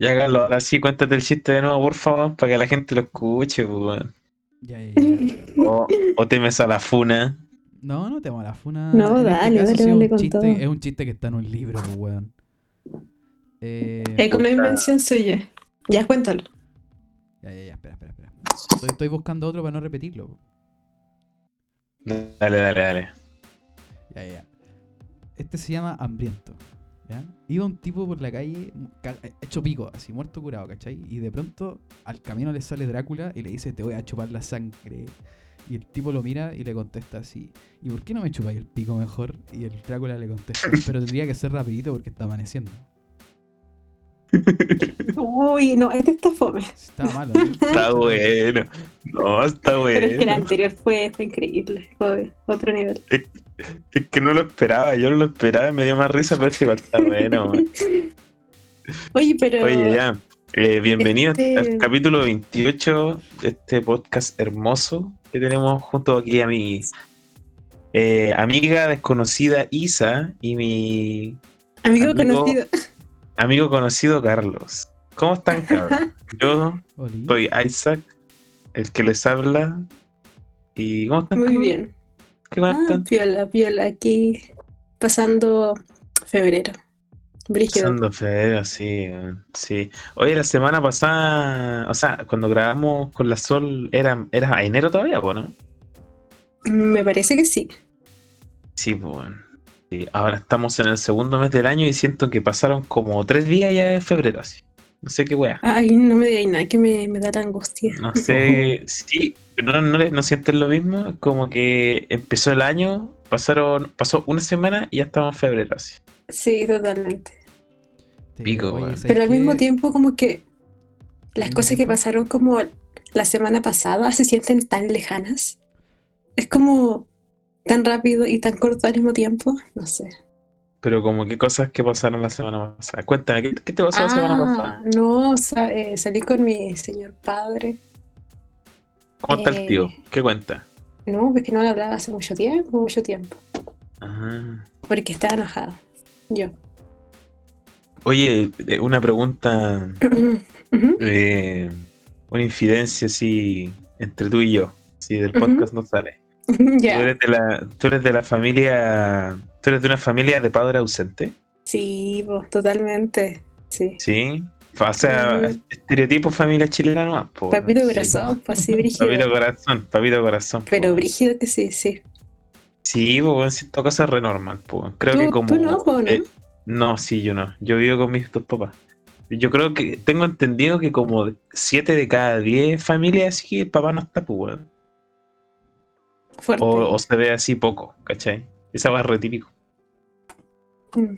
Ya, Carlos, ahora sí cuéntate el chiste de nuevo, por favor, para que la gente lo escuche, pues, weón. Ya, ya, ya. O, o temes a la funa. No, no te la funa. No, En este dale, caso dale, un con chiste- todo. Es un chiste que está en un libro, pues, weón. Eh, Es una invención suya. Ya cuéntalo. ya, ya, ya, espera, espera, espera. Estoy, estoy buscando otro para no repetirlo. po. Dale, dale, dale. Ya, ya, ya. Este se llama Hambriento. ¿Ya? Iba un tipo por la calle ca- hecho pico, así muerto curado, ¿cachai? Y de pronto al camino le sale Drácula y le dice, te voy a chupar la sangre. Y el tipo lo mira y le contesta así, ¿y por qué no me chupáis el pico mejor? Y el Drácula le contesta, pero tendría que ser rapidito porque está amaneciendo. Uy, no, este está fome. Estaba malo. ¿no? Está bueno. No, está Pero es que el bueno. anterior fue, fue increíble. Fue otro nivel. Es que no lo esperaba, yo no lo esperaba, me dio más risa, pero es igual está bueno. Oye, pero. Oye, ya. Eh, bienvenido Este- al capítulo 28 de este podcast hermoso que tenemos junto aquí a mi eh, amiga desconocida Isa y mi Amigo amigo- conocido. amigo conocido Carlos. ¿Cómo están, cabrón? Yo soy Isaac, el que les habla. ¿Y cómo están? Muy bien. ¿Qué más Ah, están? piola, piola. Aquí pasando febrero. Brígido. Pasando febrero, sí, sí. Oye, la semana pasada, o sea, cuando grabamos con la Sol, era, era enero todavía, ¿no? Me parece que sí. Sí, bueno. Sí, ahora estamos en el segundo mes del año y siento que pasaron como tres días ya de febrero, así. No sé qué wea. Ay, no me digáis nada que me, me da la angustia. No sé, sí, no, no, no sienten lo mismo. Como que empezó el año, pasaron, pasó una semana y ya estamos en febrero, así. Sí, totalmente. Te- pico, oye, weón. ¿sabes Pero al mismo tiempo, como que las cosas que pasaron como la semana pasada se sienten tan lejanas. Es como tan rápido y tan corto al mismo tiempo. No sé. Pero como que cosas que pasaron la semana pasada. Cuéntame, ¿qué, qué te pasó la semana pasada? Ah, no, sa- eh, salí con mi señor padre. ¿Cómo está el tío? eh, ¿Qué cuenta? No, es que no le hablaba hace mucho tiempo, mucho tiempo. Ajá. Porque estaba enojado. Yo. Oye, eh, una pregunta, eh, una infidencia así entre tú y yo. Si del podcast no sale. Tú Ya. eres de la, tú eres de la familia, tú eres de una familia de padre ausente, Sí, pues, totalmente. Sí. ¿sí? O sea, Mm. estereotipo familia chilena nomás, po, Papito sí. corazón, pues sí, brígido. Papito corazón, papito corazón. Pero po. brígido que sí, sí. Sí, pues en ciertas cosas re normal, po. Creo ¿Tú, que como. tú no, po, no? eh, no, sí, yo no. Yo vivo con mis dos papás. Yo creo que tengo entendido que como 7 de cada 10 familias así, el papá no está, pues. O, o se ve así poco, ¿cachai? Esa va re típico. Mm.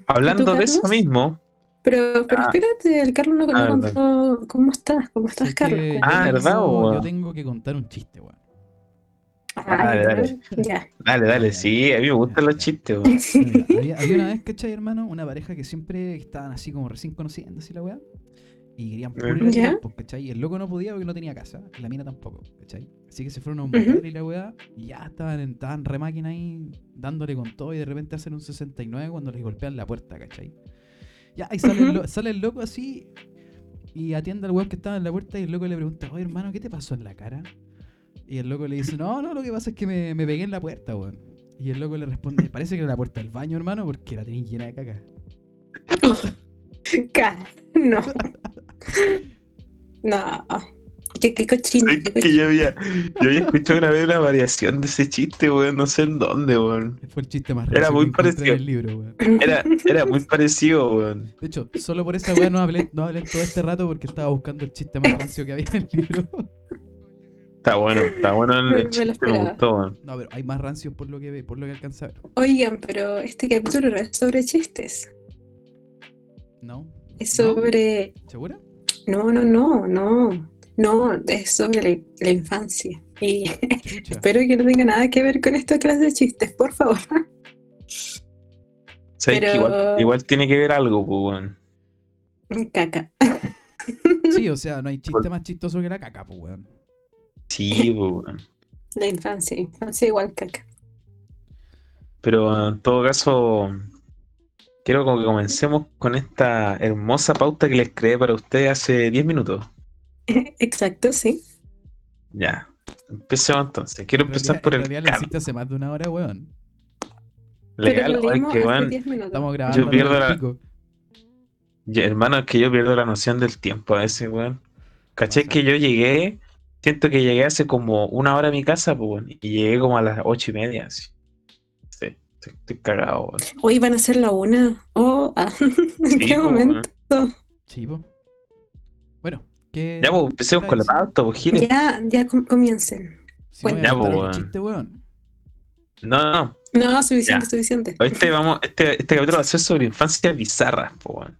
Hablando ¿Y tú, de eso mismo, Pero, pero Ah. espérate, el Carlos no, no Ah, contó cómo estás, cómo estás, Es Carlos. que Ah, ¿verdad, o- Yo tengo que contar un chiste, weón. Ay, Dale, dale. Ya. dale, dale, sí, a mí me gustan los chistes, weón. Había una vez, ¿cachai, hermano? Una pareja que siempre estaban así como recién conociendo, así la weá. Y querían puro ir a Ya. tirar, pues, ¿cachai? Y el loco no podía porque no tenía casa. Y la mina tampoco, ¿cachai? Así que se fueron a un motel y la weá. Y ya estaban, en- estaban re máquina ahí, dándole con todo. Y de repente hacen un 69 cuando les golpean la puerta, ¿cachai? Ya, y sale, el, lo- sale el loco así. Y atiende al weón que estaba en la puerta. Y el loco le pregunta, oye, hermano, ¿qué te pasó en la cara? Y el loco le dice, no, no, lo que pasa es que me, me pegué en la puerta, weón. Y el loco le responde, parece que era la puerta del baño, hermano, porque la tenéis llena de caca. No. No. Qué, qué cochino. Es que yo había, yo había escuchado una vez una variación de ese chiste, weón, no sé en dónde, weón. Fue el chiste más Era muy parecido. en el libro, weón. Era, era muy parecido, weón. De hecho, solo por esa weá no hablé, no hablé todo este rato porque estaba buscando el chiste más rancio que había en el libro. Está bueno, está bueno el, me chiste, me gustó, weón. No, pero hay más rancios por lo que ve- por lo que alcanza a ver. Oigan, pero este capítulo no es sobre chistes. ¿No? Es ¿No? sobre. ¿Segura? No, no, no, no. No, es sobre la, la infancia. Y espero que no tenga nada que ver con esta clase de chistes, por favor. Que Pero- igual, igual tiene que ver algo, pues, weón. Caca. Sí, o sea, no hay chiste más chistoso que la caca, pues, weón. Sí, pues, weón. La infancia, infancia igual caca. Pero en todo caso, quiero como que comencemos con esta hermosa pauta que les creé para ustedes hace 10 minutos. Exacto, sí. Ya. Empecemos entonces. Quiero En empezar realidad- por en el realidad lo hiciste hace más de una hora, weón. legal. Ay, que hace weón, 10 minutos. Estamos grabando. pierdo al la- hermano, es que yo pierdo la noción del tiempo a veces, weón. ¿Cachai? Pasa. Que yo llegué, siento que llegué hace como una hora a mi casa, pues, weón, y llegué como a las ocho y media, así. Estoy, estoy cagado. Hoy van a ser la una. Oh, ah, ¿en Sí, qué po, momento? Sí, po. Bueno, ¿qué. Ya, pues, empecemos con la pauta, pues. Ya, ya com- comiencen. diciendo? Si no voy a Ya, po, chiste, weón. No, no, No, suficiente, Ya. suficiente. Este, vamos, este, este capítulo va a ser sobre infancia bizarra, po, weón.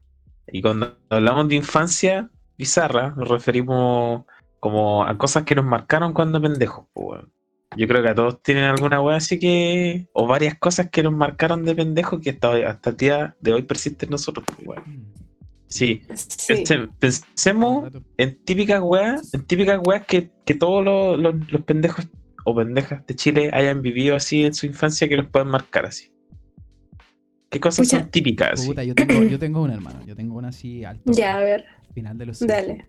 Y cuando hablamos de infancia bizarra, nos referimos como a cosas que nos marcaron cuando pendejos, po, weón. Yo creo que a todos tienen alguna weá así que. o varias cosas que nos marcaron de pendejos que hasta, hoy- hasta el día de hoy persisten en nosotros. Mm. Sí. Sí. Pense- Pensemos en típicas weas, en típicas weas que, que todos los, los- los pendejos o pendejas de Chile hayan vivido así en su infancia que los puedan marcar así. ¿Qué cosas Pucha. son típicas? así? Puta, yo tengo, yo tengo una hermano. Yo tengo una así alto. Ya, a ver. Final de los Dale.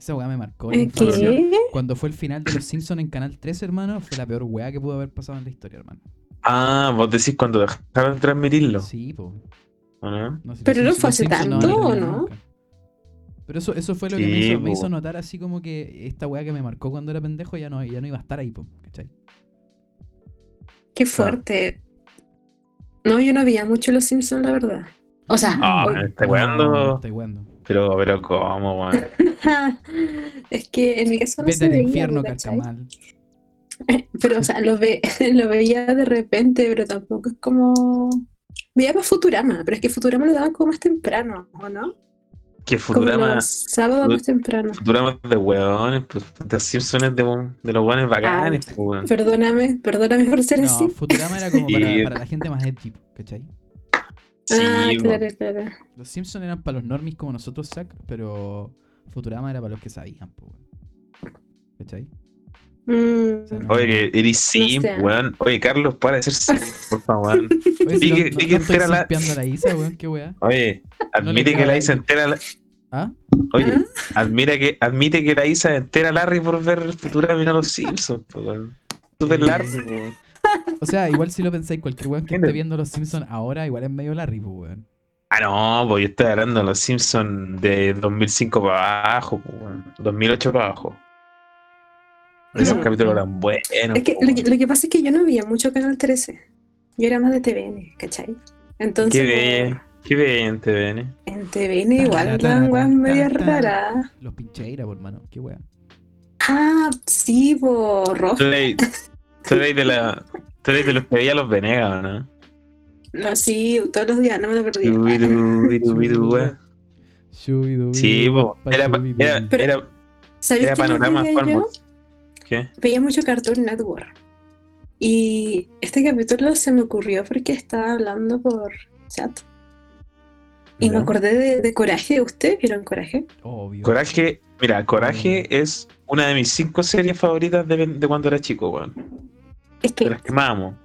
Esa weá me marcó. la ¿Eh, infancia. ¿Qué? Cuando fue el final de los Simpsons en Canal 3, hermano, fue la peor weá que pudo haber pasado en la historia, hermano. Ah, vos decís cuando dejaron de transmitirlo. Sí, po. ¿o no? No, si Pero no fue hace tanto, van a ¿o terminar no? nunca. Pero eso, eso fue lo que me hizo, me po. hizo notar así como que esta weá que me marcó cuando era pendejo ya no, ya no iba a estar ahí, po, ¿cachai? Qué fuerte. No, yo no veía mucho Los Simpsons, la verdad. O sea, Ah, weando. Estoy weando. Pero, pero, ¿cómo, weón? es que en mi caso no Vete se al veía, infierno, ¿cachai? carcamal. Pero, o sea, lo, ve, lo veía de repente, pero tampoco es como... Veía más Futurama, pero es que Futurama lo daban como más temprano, ¿o no? Que Futurama, los sábados más temprano. Futurama es de weones, pues The Simpsons es de, de los weones bacanes, weón. Perdóname, perdóname por ser No, así. Futurama era como para, para la gente más edgy, ¿cachai? Sí, ah, claro, claro. Los Simpsons eran para los normies como nosotros, Zack, pero Futurama era para los que sabían, po, weón. ¿cachai? Mm, O sea, no- Oye, que eres sim, sé. weón. Oye, Carlos, para de ser sim, por favor. Oye, si no, que- no- no entera la- simpeando a la Isa, weón, qué weá. Oye, admite que la. Isa entera la... ¿Ah? Oye, ¿Ah? admira que, admite que la Isa entera Larry por ver Futurama y no los Simpsons, po, weón. Súper Eh, largo, weón. O sea, igual si lo pensáis, cualquier weón que esté viendo los Simpsons ahora, igual es medio Larry, pues, weón. Ah, no, pues yo estoy hablando de los Simpsons de 2005 para abajo, po, weón. 2008 para abajo. Esos No. capítulos eran buenos. Es que lo, que lo que pasa es que yo no veía mucho Canal 13. Yo era más de TVN, ¿cachai? Entonces, Qué bien, qué bien, TVN. en TVN igual eran weas medio raras. Los pincheira, por mano, qué weá. Ah, sí, por rojo. Eres de la... Tú eres de los que veía los Venegas, ¿no? No, sí, todos los días, no me lo perdí. Dubidu, bidu, bidu, Sí, pa Era, era, Pero- era, ¿Sabéis era panorama. ¿Qué? Veía mucho Cartoon Network. Y este capítulo se me ocurrió porque estaba hablando por chat. Y me acordé de, de Coraje. ¿Ustedes vieron Coraje? Obvio. Coraje, mira, Coraje es una de mis cinco series favoritas de, de cuando era chico, weón. Es que, las que más amo.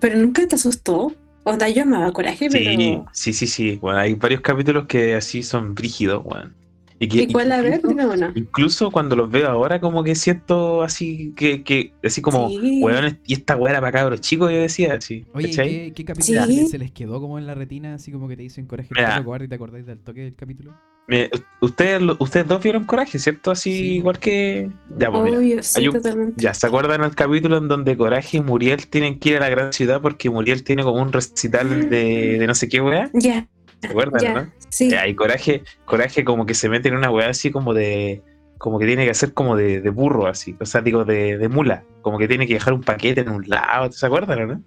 pero nunca te asustó. O sea, yo amaba Coraje, Sí, pero. sí, sí, sí. Bueno, hay varios capítulos que así son brígidos, weón. Y, que, ¿Y cuál a ver? incluso, Dime uno. incluso cuando los veo ahora, como que siento así que, que así como, Sí. weón, y esta weá era para cabros chicos, yo decía así. Oye. ¿qué, qué capítulo Sí. se les quedó como en la retina? Así como que te dicen coraje, cobarde, y te acordáis del toque del capítulo. Me- ustedes, ustedes dos vieron Coraje, ¿cierto? Así Sí. igual que. Ya, pues mira. Obvio, sí, un- totalmente. Ya, ¿se acuerdan el capítulo en donde Coraje y Muriel tienen que ir a la gran ciudad porque Muriel tiene como un recital de, de no sé qué weá? Ya, ¿Se acuerdan, ya. no? Sí. Ya, y Coraje, Coraje como que se mete en una weá así como de. Como que tiene que hacer como de, de burro, así. O sea, digo, de, de mula. Como que tiene que dejar un paquete en un lado. ¿Se acuerdan, o no?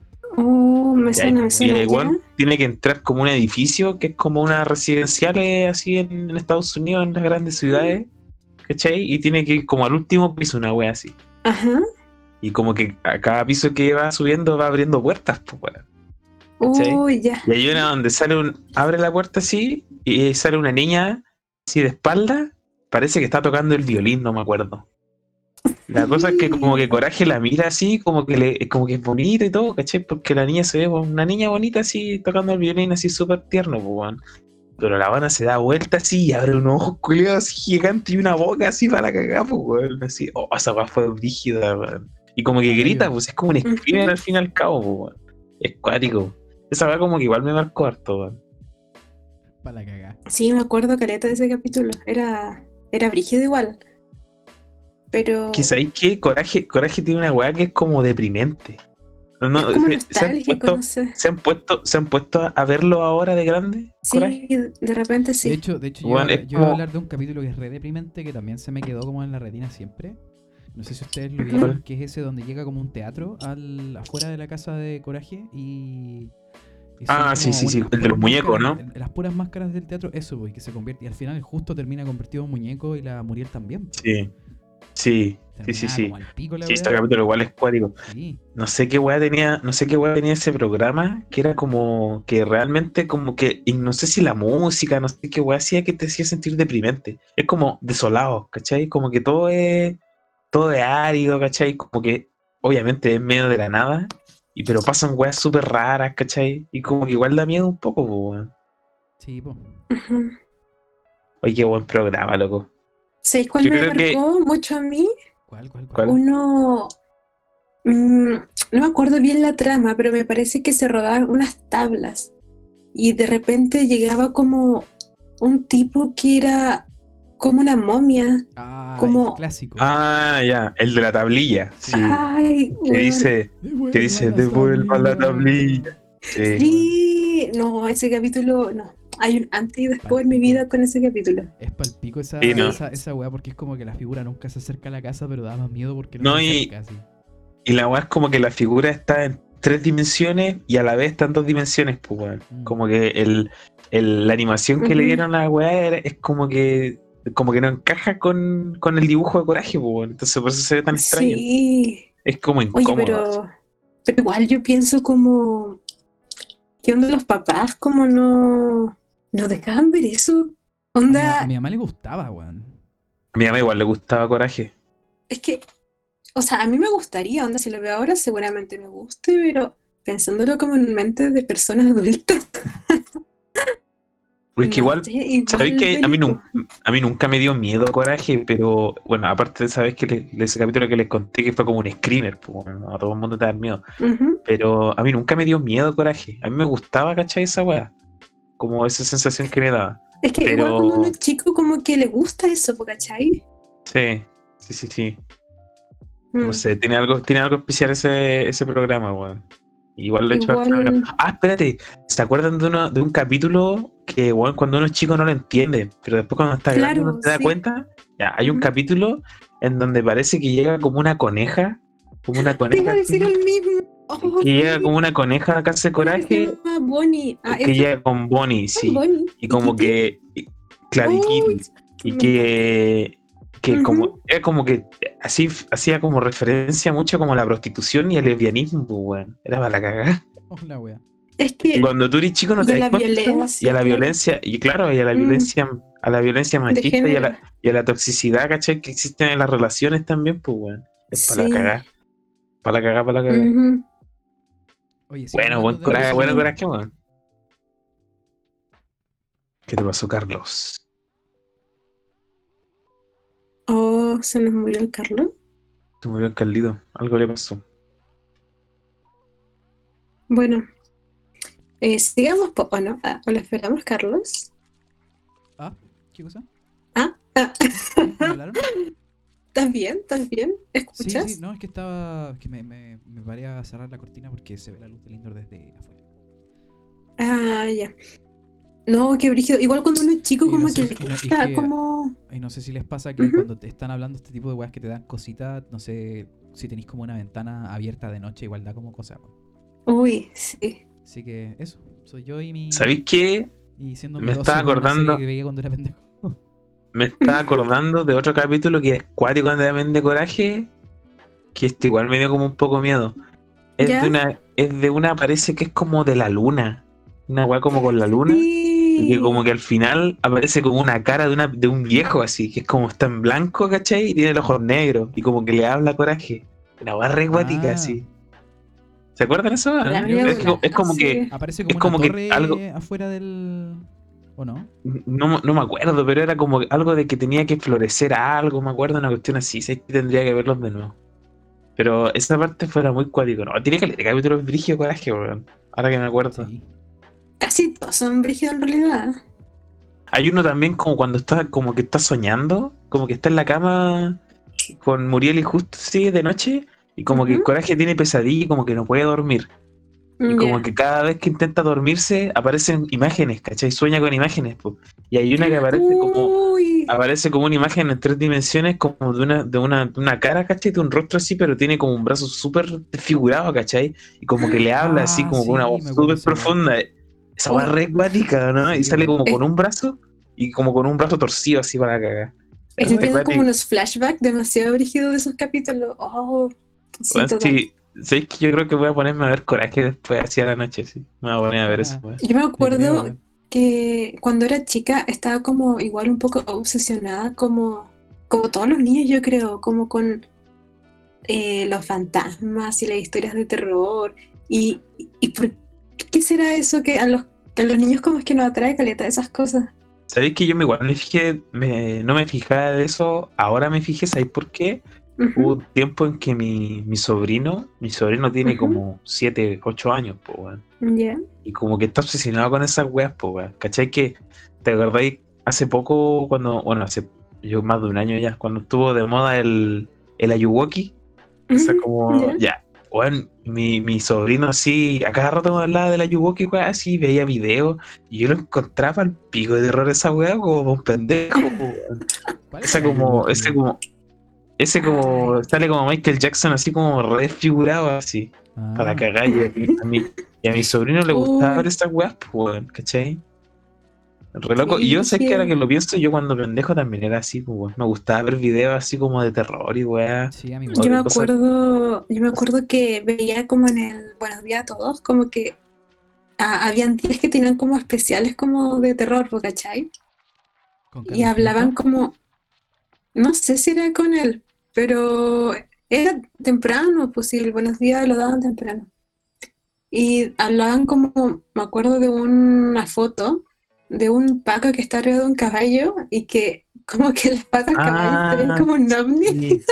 Me suena, me y suena. ya. weón tiene que entrar como un edificio que es como una residencial eh, así en, en Estados Unidos, en las grandes ciudades. ¿Cachai? Y tiene que ir como al último piso, una wea así. Ajá. Y como que a cada piso que va subiendo va abriendo puertas, pues, weón. ¿Cachai? Uy, ya. Y hay una donde sale un. abre la puerta así y sale una niña así de espalda. Parece que está tocando el violín, no me acuerdo. La cosa es que como que Coraje la mira así, como que le, como que es bonita y todo, ¿cachai? Porque la niña se ve una niña bonita así, tocando el violín así súper tierno, pues, weón. Pero la Habana se da vuelta así y abre unos ojos culiados así gigantes y una boca así para cagar, pues, weón. Así, oh, esa weá fue brígida, weón. Y como que grita, pues es como un screamer al fin y al cabo, pues, weón. Es cuático. Esa weá como que igual me marcó harto, weón. Para la cagada. Sí, me acuerdo caleta de ese capítulo. Era, era brígido igual. Pero Que sabéis que Coraje, Coraje tiene una weá que es como deprimente. No, no, es como se- han puesto- no sé. ¿Se han puesto, se han puesto a verlo ahora de grande? Coraje? Sí, de repente sí. De hecho, de hecho yo, Bueno, yo iba a hablar de un capítulo que es re deprimente, que también se me quedó como en la retina siempre. No sé si ustedes lo vieron, que es ese donde llega como un teatro al, afuera de la casa de Coraje y... Ah, sí, sí, sí, el de los muñecos, máscaras- Las puras máscaras del teatro, eso, pues, que se convierte, y al final justo termina convertido en muñeco y la Muriel también. pues. Sí. Sí, sí, sí, sí. pico Sí, este capítulo igual es cuático. Sí. No sé qué weá tenía, no sé qué weá tenía ese programa, que era como que realmente como que, y no sé si la música, no sé qué weá hacía que te hacía sentir deprimente. Es como desolado, ¿cachai? Como que todo es, todo es árido, ¿cachai? Como que obviamente es medio de la nada, y pero pasan weas súper raras, ¿cachai? Y como que igual da miedo un poco, po, weón. Sí. Ujú. Oye, qué buen programa, loco. ¿Sabéis cuál Yo me que- marcó mucho a mí? ¿Cuál, cuál, ¿Cuál? Uno. mm, no me acuerdo bien la trama, pero me parece que se rodaban unas tablas. Y de repente llegaba como un tipo que era como una momia. Ah, como- el clásico. Ah, ya, el de la tablilla, sí. Ay, Que dice, que dice, devuelva la tablilla. Sí. Sí, no, ese capítulo, no. Hay un antes y después en mi vida con ese capítulo. Es palpico esa, Sí, no. esa, esa weá porque es como que la figura nunca se acerca a la casa, pero da más miedo porque no, No, se y- así. Y la weá es como que la figura está en tres dimensiones y a la vez está en dos dimensiones, pues weón. Mm. Como que el, el- la animación que le dieron a la weá es como que como que no encaja con, con el dibujo de coraje, pues weón. Entonces por eso se ve tan extraño. Sí. Es como Oye, incómodo. pero, pero igual yo pienso como. ¿Qué onda los papás? Como no. No dejaban ver eso. A mi, Onda. a mi mamá le gustaba, weón. A mi mamá igual le gustaba coraje. Es que. O sea, a mí me gustaría, onda, si lo veo ahora, seguramente me guste, pero pensándolo como en mente de personas adultas. Porque no igual igual ¿Sabéis que a mí, a mí nunca me dio miedo coraje? Pero bueno, aparte de sabes que le- de ese capítulo que les conté que fue como un screamer, pues, bueno, a todo el mundo te da miedo. Pero a mí nunca me dio miedo coraje. A mí me gustaba, ¿cachai? Esa weá. Como esa sensación que me daba. Es que igual cuando uno es chico, como que le gusta eso, ¿cachai? Sí, sí, sí, sí. Mm. No sé, tiene algo, tiene algo especial ese, ese programa, weón. Igual lo he hecho Igual- Ah, espérate. ¿Se acuerdan de, uno, de un capítulo que, weón, cuando uno es chico no lo entiende? Pero después cuando está grande Claro, uno se da sí. cuenta. Ya, hay un capítulo en donde parece que llega como una coneja. Como una coneja. así, el mismo. Oh, que llega sí. como una coneja a casa de Se coraje. Bonnie. Ah, que llega con Bonnie, sí. Bonnie. Y como que. Claro, y que, que como, era como que así hacía como referencia mucho como a la prostitución y al lesbianismo, pues, weón. Era para la cagada. Oh, la wea. Es que cuando tú eres chico no te das cuenta, violencia, y a la violencia, y claro, y a la Mm. violencia, a la violencia machista y a la, y a la toxicidad, ¿cachai? Que existen en las relaciones también, pues, weón. Es para Sí. la cagada. Para la cagada, para la cagada. Ujú. Oye, sí, Bueno, buen coraje, bueno coraje, weón. ¿Qué te pasó, Carlos? Oh, se nos murió el Carlos. Se murió el Carlito. Algo le pasó. Bueno, eh, sigamos, po- ¿o no? Ah, ¿o lo esperamos, Carlos? Ah, ¿qué cosa? Ah, ah, ¿Me? ¿estás bien? ¿Estás bien? Sí, ¿Escuchas? sí, no, es que estaba. que me, me, me paré a cerrar la cortina porque se ve la luz del indoor desde afuera. Ah, ya. No, qué brígido. Igual cuando uno es chico, Y no como sé, que no- que- como. Y no sé si les pasa que cuando te están hablando este tipo de weas que te dan cositas, no sé si tenéis como una ventana abierta de noche, igual da como cosa. weón. Uy, sí. Así que eso, soy yo y mi. ¿Sabéis qué? Y siendo Me estaba acordando- que veía cuando era pendejo. Me estaba acordando de otro capítulo que es cuático también de coraje, que este igual me dio como un poco miedo. Es ¿Ya? de una, es de una, parece que es como de la luna. Una weá como con la luna. Sí. Y que como que al final aparece como una cara de, una, de un viejo así, que es como está en blanco, ¿cachai? Y tiene los ojos negros. Y como que le habla coraje. Una barra acuática Ah. así. ¿Se acuerdan eso? Es, como- es como sí. que. Aparece como, Es como una que algo- afuera del. ¿O no? No, no me acuerdo, pero era como algo de que tenía que florecer algo, me acuerdo, una cuestión así. Sé que tendría que verlos de nuevo. Pero esa parte fuera muy cuático. No, tiene que leer capítulos Brigio Coraje, weón. Ahora que me acuerdo. Sí. Casi todos son brígidos en realidad. Hay uno también como cuando está, como que está soñando, como que está en la cama con Muriel y justo sí de noche, y como que Ujú. Coraje tiene pesadilla y como que no puede dormir. Y como Ya. que cada vez que intenta dormirse aparecen imágenes, ¿cachai? Sueña con imágenes, po. Y hay una que aparece como Uy. aparece como una imagen en tres dimensiones, como de una, de una, de una cara, ¿cachai? De un rostro así, pero tiene como un brazo súper desfigurado, ¿cachai? Y como que le habla así, Ah, como con una sí, voz súper profunda. Esa va Oh. re acuática, ¿no? Y Sí, sale como con un brazo y como con un brazo torcido así para cagar. Estoy Re viendo como unos flashbacks demasiado brígidos de esos capítulos. Oh, sí, Weón, total. Sí, ¿sabes que Yo creo que voy a ponerme a ver Coraje después, así a la noche, sí. Me voy a poner a ver Ah. eso, weón. Yo me acuerdo que cuando era chica estaba como igual un poco obsesionada como, como todos los niños yo creo, como con eh, los fantasmas y las historias de terror. Y, y por qué será eso que a los, que a los niños como es que nos atrae caleta esas cosas? ¿Sabéis que yo me igual me fijé, me- no me fijaba de eso, ahora me fijé, ¿sabéis por qué? Ujú. Hubo un tiempo en que mi, mi sobrino, mi sobrino tiene Ujú. como 7, 8 años, pues, weón. Ya. Y como que está obsesionado con esas weas, pues, weón. ¿Cachai? Que, ¿te acordáis? Hace poco, cuando, bueno, hace yo más de un año ya, cuando estuvo de moda el, el Ayuwoki, esa Ujú, como, ya. ya, weón, mi, mi sobrino así, a cada rato me hablaba del Ayuwoki, weón, así, veía videos, y yo lo encontraba al pico de terror esa wea como un pendejo, weón. ¿Cuál es Esa el como, ese como, ese como, sale como Michael Jackson, así como re desfigurado, así, Ah, para cagar. Y a, mi, y a mi sobrino le gustaba ver estas weas, pues, weón, ¿cachai? Re loco. Y yo sé que ahora que lo pienso, yo cuando pendejo también era así, pues, weón. Me gustaba ver videos así como de terror y weas. Sí, a mí Yo me acuerdo, yo me acuerdo que veía como en el Buenos días a todos, como que ah, habían días que tenían como especiales como de terror, ¿po ¿cachai? Y hablaban como, no sé si era con él, pero era temprano, pues sí, el buenos días lo daban temprano. Y hablaban como, me acuerdo de una foto de un paco que está arriba de un caballo y que como que las patas del caballo se Ah, como un ovni. Sí.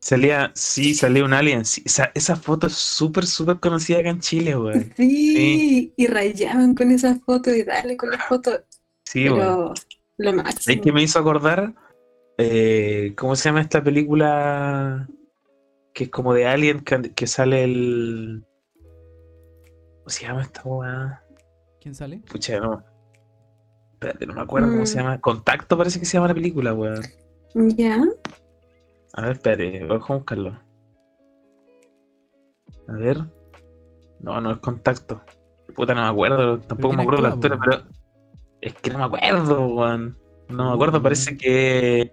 Salía, sí, salía un alien. sí. Esa, esa foto es súper, súper conocida acá en Chile, weón. Sí, y rayaban con esa foto y dale con la foto, Sí, pero lo ¿Sabes máximo. qué me hizo acordar? Eh, ¿Cómo se llama esta película? Que es como de Alien, que, que sale el. ¿Cómo se llama esta weá? ¿Quién sale? Pucha, no. Espérate, no me acuerdo cómo se Mm. llama. Contacto parece que se llama la película, weón. Ya, A ver, espérate, vamos a buscarlo. A ver. No, no es contacto. Puta, no me acuerdo. Tampoco me acuerdo de la actora, pero. Es que no me acuerdo, weón. No me acuerdo, Mm. parece que.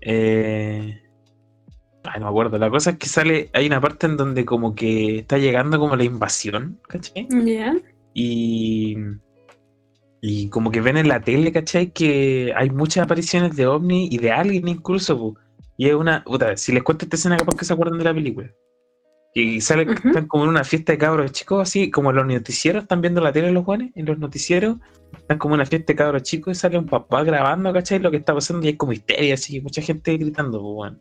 Eh. Ay, no me acuerdo. La cosa es que sale. Hay una parte en donde como que está llegando como la invasión, ¿cachai? Y. Y como que ven en la tele, ¿cachai? Que hay muchas apariciones de ovni y de alien incluso, po. Y es una. Puta, si les cuento esta escena, capaz que se acuerdan de la película. Y salen, Ujú. están como en una fiesta de cabros chicos, así como en los noticieros, están viendo la tele los jóvenes, en los noticieros, están como en una fiesta de cabros chicos y sale un papá grabando, ¿cachai? Lo que está pasando y hay como histeria, así, mucha gente gritando, po, weón.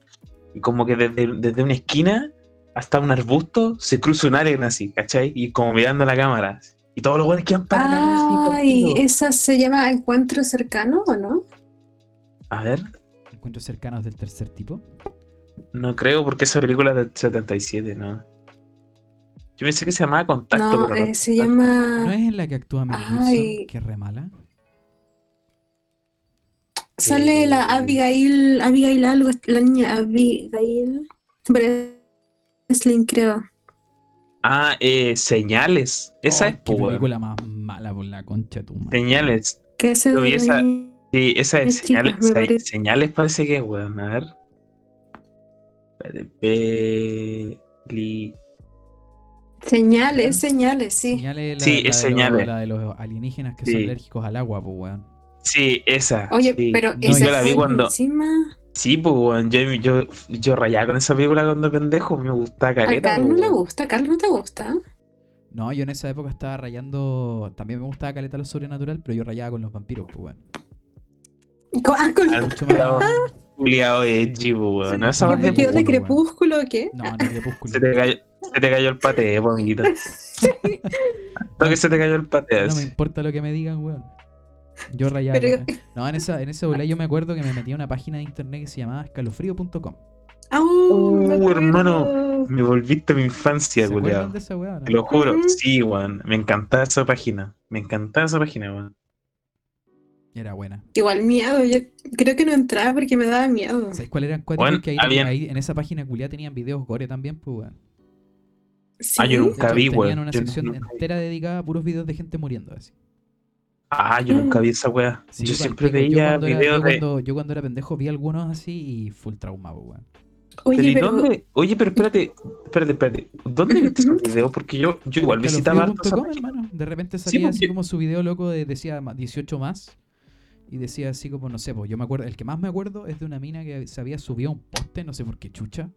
Y como que desde, desde una esquina hasta un arbusto se cruza un alien así, ¿cachai? Y como mirando la cámara. Y todos los buenos quedan parados. Ay. ¿esa se llama Encuentro Cercano o no? A ver, Encuentros cercanos del tercer tipo. No creo porque esa película es del 77, ¿no? Yo pensé que se llamaba Contacto, No, pero no. eh, se ¿No llama. es en la que actúa Mel Gibson, Ay. que es re mala? Sale la Eh, Abigail, Abigail algo, la niña Abigail Breslin, creo. Ah, eh, Señales. Esa Oh, es, Qué película más mala por la concha de tu madre. Señales. Vi de esa- la Sí, esa es Es Señales. Señales parece que es, weón. A ver. Espérate, Peli. Señales, señales, sí. Señales, la, Sí, la es de los- señales. la de los alienígenas que son alérgicos al agua, pues, weón. Sí, esa. Oye, sí. pero No, esa yo la vi cuando- encima. Sí, pues, weón, yo, yo, yo rayaba con esa película cuando pendejo, me gustaba A caleta. Carlos pues, le weón. gusta, a Carlos no te gusta. No, yo en esa época estaba rayando. También me gustaba caleta lo sobrenatural, pero yo rayaba con los vampiros, pues, weón. Co- ah, con- Culiao edgy, weón. No, esa ¿Qué parte ¿Qué vestido de weón. crepúsculo o qué? No, no crepúsculo. se te cayó, se te cayó el pate, pues, amiguito. Todo que se te cayó el pate. No me importa lo que me digan, weón. Yo rayaba. Pero- No, en esa, en ese volá yo me acuerdo que me metí a una página de internet que se llamaba escalofrío.com. Ah, uh, Uh, hermano. Me volviste a mi infancia, ¿Se culiao. acuerdan de esa no? Te lo juro, sí, weón. Me encantaba esa página. Me encantaba esa página, weón. Era buena. Igual miedo, yo creo que no entraba porque me daba miedo. ¿Sabes cuál eran cuáticos? Bueno, que ahí, habían- ahí en esa página culia tenían videos gore también, pues, weón. Sí. Ah, yo nunca hecho, vi, tenían weón. una Yo sección nunca entera dedicada a puros videos de gente muriendo así. Ah, yo nunca vi esa weá. Sí, yo siempre veía cuando era- videos yo de. cuando, yo cuando era pendejo vi algunos así y full traumado, weón. Oye, Pero, ¿y pero dónde? Oye, pero espérate, espérate, espérate. ¿Dónde viste esos videos? Porque yo, yo igual visitaba hermano. De repente salía así porque- como su video loco de decía ma- 18 más. Y decía así como, no sé, pues yo me acuerdo, el que más me acuerdo es de una mina que se había subido a un poste, no sé por qué chucha.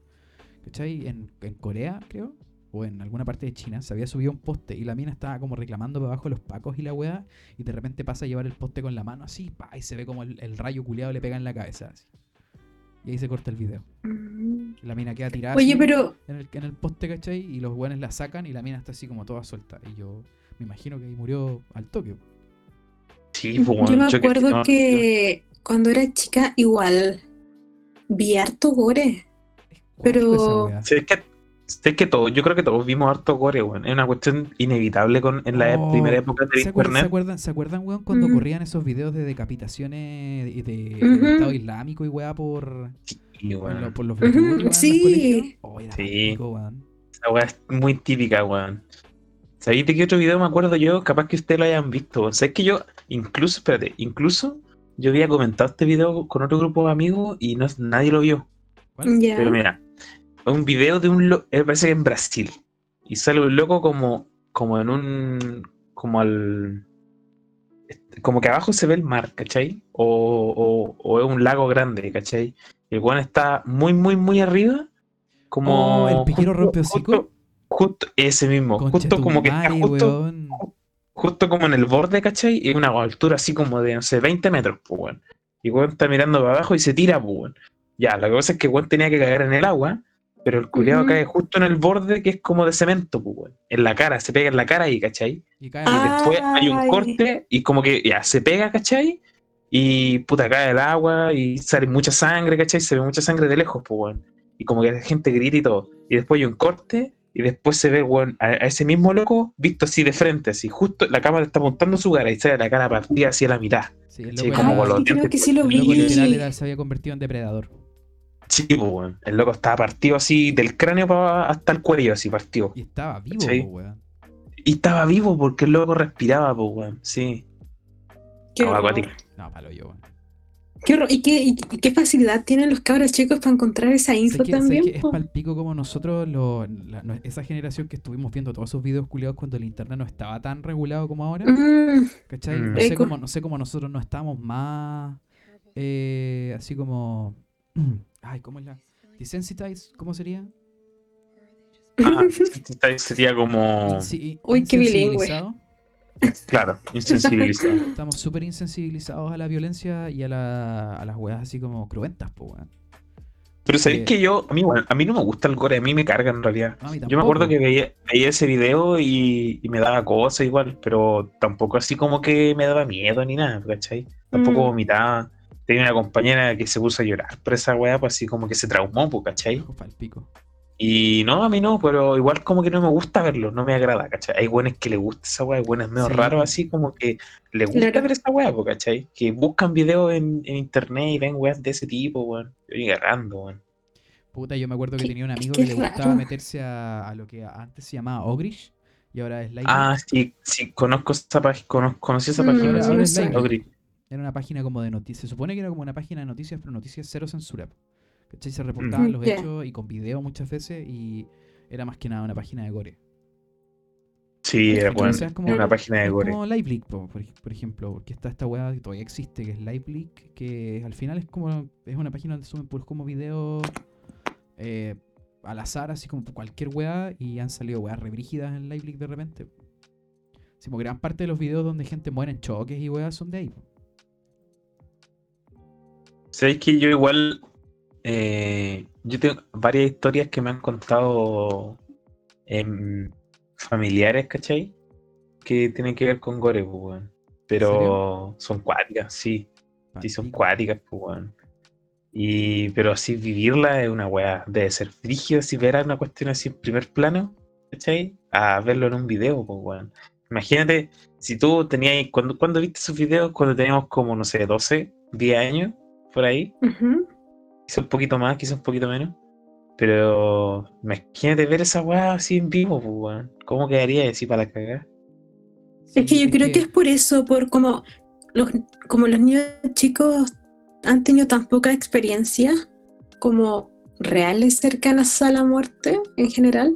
¿Cachai? En, en Corea, creo. O en alguna parte de China, se había subido a un poste y la mina estaba como reclamando por abajo de los pacos y la weá. Y de repente pasa a llevar el poste con la mano así, pa, y se ve como el, el rayo culeado le pega en la cabeza. así. Y ahí se corta el video. Mm. La mina queda tirada Oye, así pero en el, en el poste, ¿cachai? Y los buenos la sacan y la mina está así como toda suelta. Y yo me imagino que ahí murió al toque. Sí, yo me yo acuerdo no, que cuando era chica igual vi harto gore. Pero-. Sí, es que, es que todos, yo creo que todos vimos harto gore, weón. Es una cuestión inevitable con, en la Oh, primera época del ¿Se acuerdan, ¿Se internet. acuerdan, ¿se acuerdan, weón, cuando Mm. corrían esos videos de decapitaciones y de, del Estado Islámico y weá por, Sí, por, weón. lo- por los weón, los sí. Oh, era Sí. palpico, weón. Esa weá es muy típica, weón. ¿Sabéis de qué otro video me acuerdo yo? Capaz que ustedes lo hayan visto. weón. ¿Sabes que yo, incluso, espérate, incluso yo había comentado este video con otro grupo de amigos y no, nadie lo vio. Pero mira, es un video de un loco, parece que en Brasil. Y sale un loco como, como en un, como al, este, como que abajo se ve el mar, ¿cachai? O, o, o es un lago grande, ¿cachai? Y el weón está muy, muy, muy arriba. Como... Oh, el piquero rompe hocico. Justo- ese mismo, Concha justo como que está justo, weón. justo como en el borde, ¿cachai? Y una altura así como de, no sé, 20 metros, pues, weón. Y weón está mirando para abajo y se tira, pues, weón. Ya, lo que pasa es que weón tenía que caer en el agua, pero el culiado cae justo en el borde que es como de cemento, pues, weón. En la cara, se pega en la cara ahí, ¿cachai? Y cae Y Ah. después hay un corte y como que ya se pega, ¿cachai? Y puta, cae el agua y sale mucha sangre, ¿cachai? Se ve mucha sangre de lejos, pues, weón. Y como que la gente grita y todo. Y después hay un corte y después se ve, weón, a, a ese mismo loco visto así de frente, así. Justo la cámara está apuntando su cara y sale la cara partida así a la mitad. Sí, el Sí, loco como Ay, creo dientes que sí lo el loco literal vi. era- se había convertido en depredador. Sí, pues, weón. El loco estaba partido así del cráneo para hasta el cuello, así partido. Y estaba vivo, Sí. po, weón. Y estaba vivo porque el loco respiraba, pues, weón. Sí. Qué Ah, acuático. No, palo yo, weón. Qué horror. ¿Y qué, y qué facilidad tienen los cabros chicos para encontrar esa ¿Sabes info sabes también? qué? Es palpico como nosotros, lo- la- no- esa generación que estuvimos viendo todos esos videos culiados cuando el internet no estaba tan regulado como ahora. Mm, ¿Cachai? Mm. No, sé cómo, no sé cómo nosotros no estábamos más eh, así como. Ay, ¿cómo es la? Desensitized, ¿cómo sería? Ah, sería como. Insi- Uy, qué bilingüe. Claro, insensibilizado. Estamos súper insensibilizados a la violencia y a, la, a las weas así como cruentas, po, weón. Pero sabéis Eh, que yo, a mí, bueno, a mí no me gusta el gore, a mí me carga en realidad. No, a mí Yo me acuerdo que veía, veía ese video y, y me daba cosas igual, pero tampoco así como que me daba miedo ni nada, ¿cachai? Tampoco Mm. vomitaba. Tenía una compañera que se puso a llorar por esa weá, pues así como que se traumó, pues, ¿cachai? Ojo pico. Y no, a mí no, pero igual como que no me gusta verlo, no me agrada, ¿cachai? Hay buenos que le gusta esa weá, hay buenos medio Sí. raros así como que le gusta Claro. ver esa weá, ¿cachai? Que buscan videos en, en internet y ven weas de ese tipo, weón. Yo ni agarrando, weón. Puta, yo me acuerdo que tenía un amigo que le gustaba raro. meterse a, a lo que antes se llamaba Ogrish y ahora es Live. Ah, sí, sí, conozco esa página, conocí esa Mm, página, ahora- ahora es. Era una página como de noticias. Se supone que era como una página de noticias, pero noticias cero censura. ¿Cachai? Se reportaban Mm. los Ya. hechos y con video muchas veces y era más que nada una página de gore. Sí, O bueno. sea, es como- una página de Es gore. como LiveLeak, po, por, por ejemplo, porque está esta weá que todavía existe, que es LiveLeak, que al final es como es una página donde suben puros como videos eh, al azar, así como cualquier weá, y han salido weas rebrígidas en LiveLeak de repente. Sí, porque gran parte de los videos donde gente muere en choques y weas son de ahí. Sabéis que yo igual. Eh, yo tengo varias historias que me han contado em, familiares, ¿cachai? Que tienen que ver con gore, pues, weón. Pero son cuáticas, sí. Sí, son cuáticas, pues, weón. Y, pero así vivirla es una weá. Debe ser frígido si ver una cuestión así en primer plano, ¿cachai? A verlo en un video, pues, weón. Imagínate, si tú tenías. cuando cuando viste esos videos? Cuando teníamos como, no sé, 12, 10 años, por ahí. Ujú. Quizá un poquito más, quizá un poquito menos. Pero imagínate ver esa weá así en vivo, pues, weón. ¿Cómo quedaría así para la cagada? Es que yo creo que es por eso, por como los, como los niños chicos han tenido tan poca experiencia como reales cercanas a la muerte en general.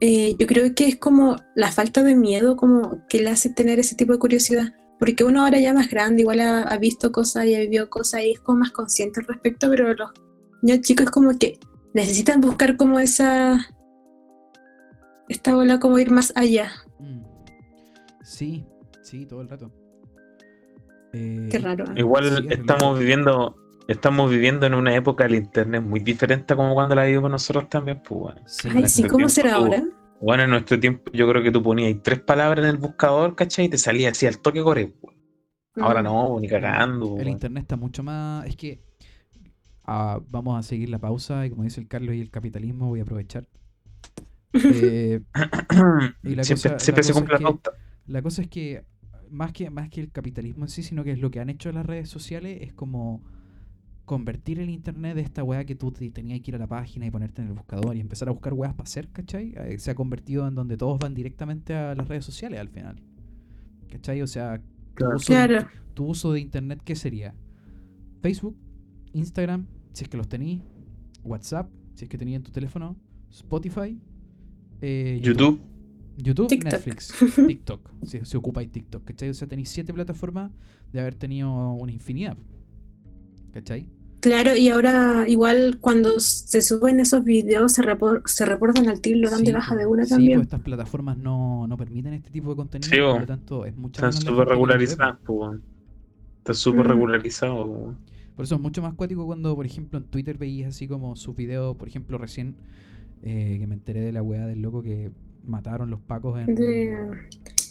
eh, yo creo que es como la falta de miedo como que le hace tener ese tipo de curiosidad. Porque uno ahora ya más grande igual ha, ha visto cosas y ha vivido cosas y es como más consciente al respecto, pero los niños chicos como que necesitan buscar como esa... Esta bola como ir más allá. Mm. Sí, sí, todo el rato. Eh, Qué raro. ¿eh? Igual Sí, es estamos viviendo, estamos viviendo en una época del internet muy diferente a como cuando la vivimos nosotros también, pues sí, Ay, sí, ¿cómo será ahora? Bueno, en nuestro tiempo yo creo que tú ponías tres palabras en el buscador, ¿cachai? Y te salía así al toque core. weón. Ahora no, ni cagando. El internet está mucho más. Es que. ah, vamos a seguir la pausa y como dice el Carlos y el capitalismo, voy a aprovechar. Eh, y la siempre cosa- siempre la se cumple la pauta. la cosa es que más que más que el capitalismo en sí, sino que es lo que han hecho las redes sociales, es como convertir el internet de esta weá que tú te- tenías que ir a la página y ponerte en el buscador y empezar a buscar weas para hacer, ¿cachai? Eh, Se ha convertido en donde todos van directamente a las redes sociales al final. ¿Cachai? O sea, tu uso de Claro. inter- tu uso de internet, ¿qué sería? Facebook, Instagram, si es que los tení, WhatsApp, si es que tenía en tu teléfono, Spotify, eh, YouTube, YouTube, TikTok. Netflix, TikTok, si se ocupa TikTok, ¿cachai? O sea, tenéis siete plataformas de haber tenido una infinidad, ¿cachai? Claro, y ahora igual cuando se suben esos videos se, repor- se reportan al tiro, lo dan Sí, de baja de una sí, también. pues estas plataformas no, no permiten este tipo de contenido, Sí, por po. lo tanto es mucha están súper regularizadas, pues, weón. Está súper Mm. Por eso es mucho más cuático cuando, por ejemplo, en Twitter veías así como sus videos, por ejemplo, recién eh, que me enteré de la weá del loco que mataron los pacos en, De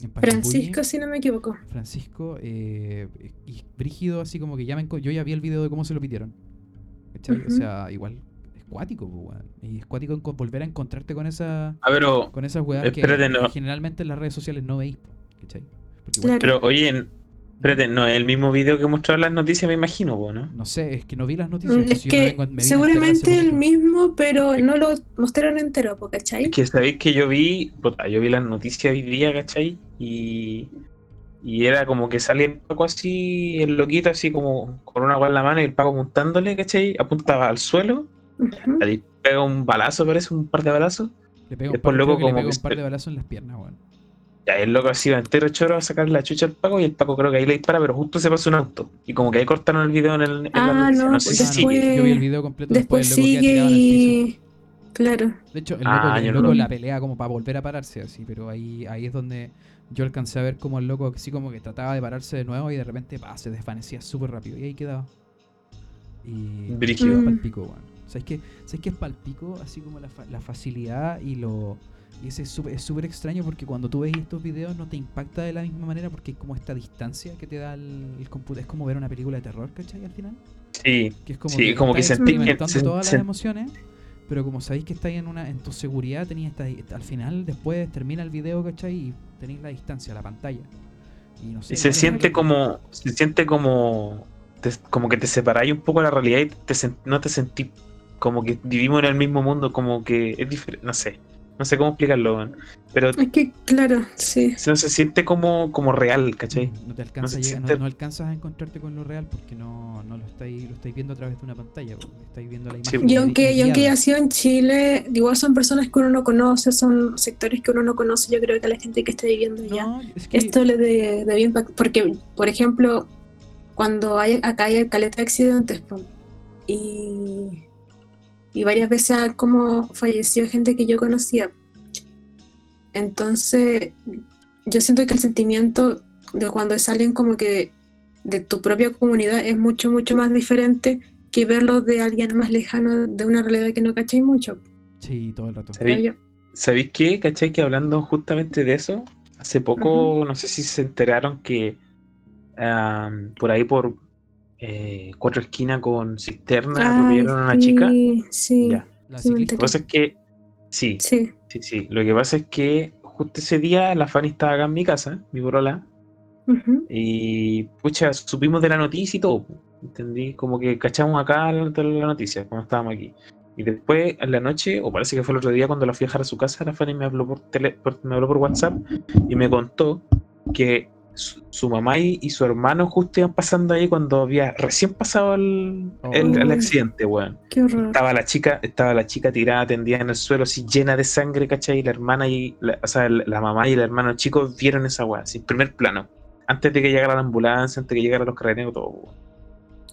en. Francisco, si no me equivoco. Francisco eh, y Brígido, así como que ya me yo ya vi el video de cómo se lo pidieron. ¿Cachai? O sea, igual es cuático, pues, weón. Y es cuático enco- volver a encontrarte con esa Ah, pero, con esas weas que, Espérate, no. generalmente en las redes sociales no veis, ¿cachai? Porque igual, Claro. pero oye, en- espérate, no es el mismo video que mostraron las noticias, me imagino, ¿no? no sé, es que no vi las noticias. Mm, Es si yo me que seguramente el mismo, pero no lo mostraron entero, ¿cachai? Es que sabéis que yo vi, puta, yo vi las noticias hoy día, ¿cachai? Y, y era como que sale el Paco así, el loquito así como con una agua en la mano y el Paco apuntándole, ¿cachai? Apuntaba al suelo, Ujú. ahí pega un balazo, parece, un par de balazos. Le pega un después par, luego creo que le como pega que un par se- de balazos en las piernas, weón. Ya el loco así va entero choro a sacar la chucha al Paco y el Paco creo que ahí le dispara, pero justo se pasa un auto. Y como que ahí cortaron el video en, el, en Ah, la noticia. no, No sé si sigue. después- Yo vi el video completo después, Después el loco sigue tirado en el piso. y... Claro. De hecho, el Ah, loco, el yo no loco lo vi. la pelea como para volver a pararse, así, pero ahí, ahí es donde yo alcancé a ver como el loco así como que trataba de pararse de nuevo y de repente pa, se desvanecía súper rápido y ahí quedaba. Y Brígido. Mm. palpico, weón. ¿Sabes qué? ¿Sabes qué es palpico? Así como la, fa- la facilidad y lo. Y ese es súper es extraño porque cuando tú ves estos videos no te impacta de la misma manera porque hay como esta distancia que te da el, el computador. Es como ver una película de terror, ¿cachai? Al final. Sí, Que es como Sí, como que que experimentando se- todas se- las emociones, pero como sabéis que estáis en una en tu seguridad, tenéis esta- al final, después termina el video, ¿cachai? Y tenéis la distancia, la pantalla. Y no sé. Y se es siente como, se siente como, te- como que te separáis un poco de la realidad y te no te sentís como que vivimos en el mismo mundo, como que es diferente, no sé. No sé cómo explicarlo. Pero Es que, claro, sí. no se siente como, como real, ¿cachai? No te alcanza No se a llegar- no- siente- no alcanzas a encontrarte con lo real porque no, no lo estáis lo estáis viendo a través de una pantalla, estáis viendo la Sí. imagen. Y medi- aunque, y aunque haya sido en Chile, igual son personas que uno no conoce, son sectores que uno no conoce. Yo creo que a la gente que está viviendo allá, es que esto le de, debe impactar. Porque, por ejemplo, cuando hay, acá hay caleta de accidentes, y, y varias veces ha como fallecido gente que yo conocía. Entonces, yo siento que el sentimiento de cuando es alguien como que de tu propia comunidad es mucho, mucho más diferente que verlo de alguien más lejano de una realidad que no cacháis mucho. sí, todo el rato. Yo. ¿Sabéis qué? ¿Cachai? Que hablando justamente de eso, hace poco, no sé si se enteraron que am, por ahí por eh, cuatro esquinas con cisterna Ay, atropellaron a una chica. sí, Sí, Ya. La Sí. Lo que pasa es que, sí, sí. sí, sí. Lo que pasa es que justo ese día la Fanny estaba acá en mi casa, mi borola, ujú, y pucha, supimos de la noticia y todo. ¿Entendí? Como que cachamos acá la, la noticia, cuando estábamos aquí. Y después, en la noche, o parece que fue el otro día, cuando la fui a dejar a su casa, la Fanny me habló por, tele, por- me habló por WhatsApp y me contó que su, su mamá y, y su hermano justo iban pasando ahí cuando había recién pasado el, el- el Oh. accidente, weón. Qué horror. Estaba la chica, estaba la chica tirada, tendida en el suelo, así llena de sangre, ¿cachai? Y la hermana y la, o sea, la, mamá y el hermano chico vieron esa weá, así, primer plano. Antes de que llegara la ambulancia, antes de que llegaran los carabineros, todo. weón.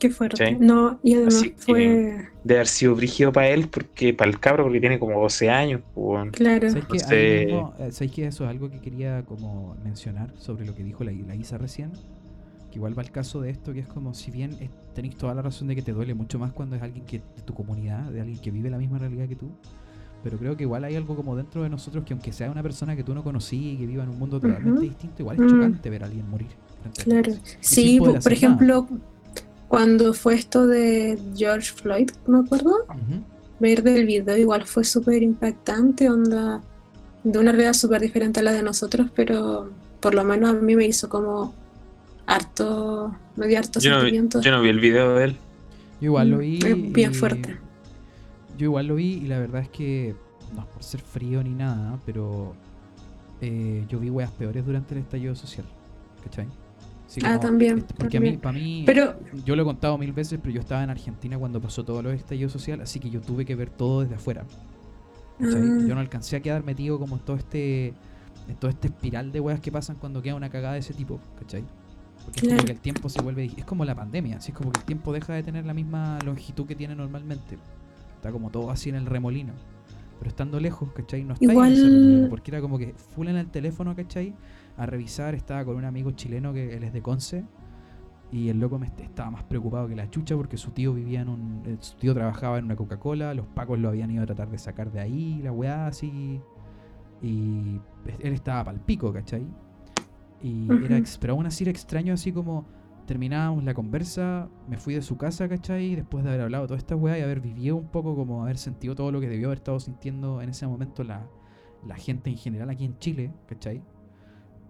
Qué fuerte. Sí. No, y además Así fue. De haber sido brígido para él, porque para el cabro, porque tiene como 12 años, pues, weón. Claro. ¿Sabéis que, Entonces- mismo, eh, ¿sabéis que eso es algo que quería como mencionar sobre lo que dijo la, la Isa recién? Que igual va el caso de esto, que es como si bien es- tenéis toda la razón de que te duele mucho más cuando es alguien que de tu comunidad, de alguien que vive la misma realidad que tú. Pero creo que igual hay algo como dentro de nosotros que aunque sea una persona que tú no conocí y que viva en un mundo totalmente Ujú. distinto, igual es Mm. chocante ver a alguien morir. Claro. Sí, por hacer nada. Cuando fue esto de George Floyd, me acuerdo, Ujú. ver del video igual fue súper impactante, onda, de una realidad súper diferente a la de nosotros, pero por lo menos a mí me hizo como harto, me dio harto Yo no, vi, sentimiento. yo no vi el video de él. Yo igual lo Mm, vi. es bien y- fuerte. Yo igual lo vi y la verdad es que no es por ser frío ni nada, pero eh, yo vi weas peores durante el estallido social. ¿Cachai? Así Ah, también, Porque a mí, para mí, Pero- yo lo he contado mil veces, pero yo estaba en Argentina cuando pasó todo lo del estallido social, así que yo tuve que ver todo desde afuera. Ah. Yo no alcancé a quedar metido como en todo este en todo este espiral de weas que pasan cuando queda una cagada de ese tipo, ¿cachai? Porque es como que el tiempo se vuelve. Es como la pandemia, así es como que el tiempo deja de tener la misma longitud que tiene normalmente. Está como todo así en el remolino. Pero estando lejos, ¿cachai? No está Igual- en ese remolino, porque era como que full en el teléfono, ¿cachai? A revisar, estaba con un amigo chileno que él es de Conce. Y el loco me est- estaba más preocupado que la chucha porque su tío vivía en un. eh, Su tío trabajaba en una Coca-Cola, los pacos lo habían ido a tratar de sacar de ahí, la weá así. Y él estaba pal pico, ¿cachai? Y era, ex- pero aún así era extraño, así como terminábamos la conversa, me fui de su casa, ¿cachai? Después de haber hablado toda esta weá y haber vivido un poco, como haber sentido todo lo que debió haber estado sintiendo en ese momento la, la gente en general aquí en Chile, ¿cachai?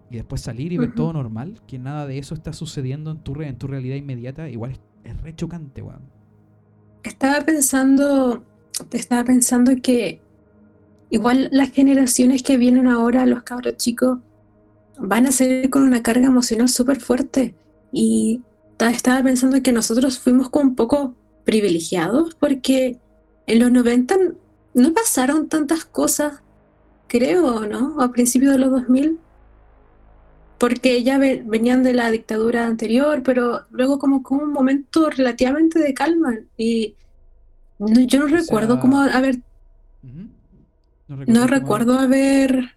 Y después salir y ver todo normal, que nada de eso está sucediendo en tu, re- en tu realidad inmediata, igual es, es re chocante, weón. Estaba pensando, estaba pensando que igual las generaciones que vienen ahora, los cabros chicos, van a salir con una carga emocional súper fuerte. Y ta- estaba pensando que nosotros fuimos como un poco privilegiados porque en los 90 no pasaron tantas cosas, creo, ¿no? A principios de los 2000. Porque ya ve- venían de la dictadura anterior, pero luego como que un momento relativamente de calma. Y no- yo no sea, recuerdo cómo haber. No no cómo- recuerdo haber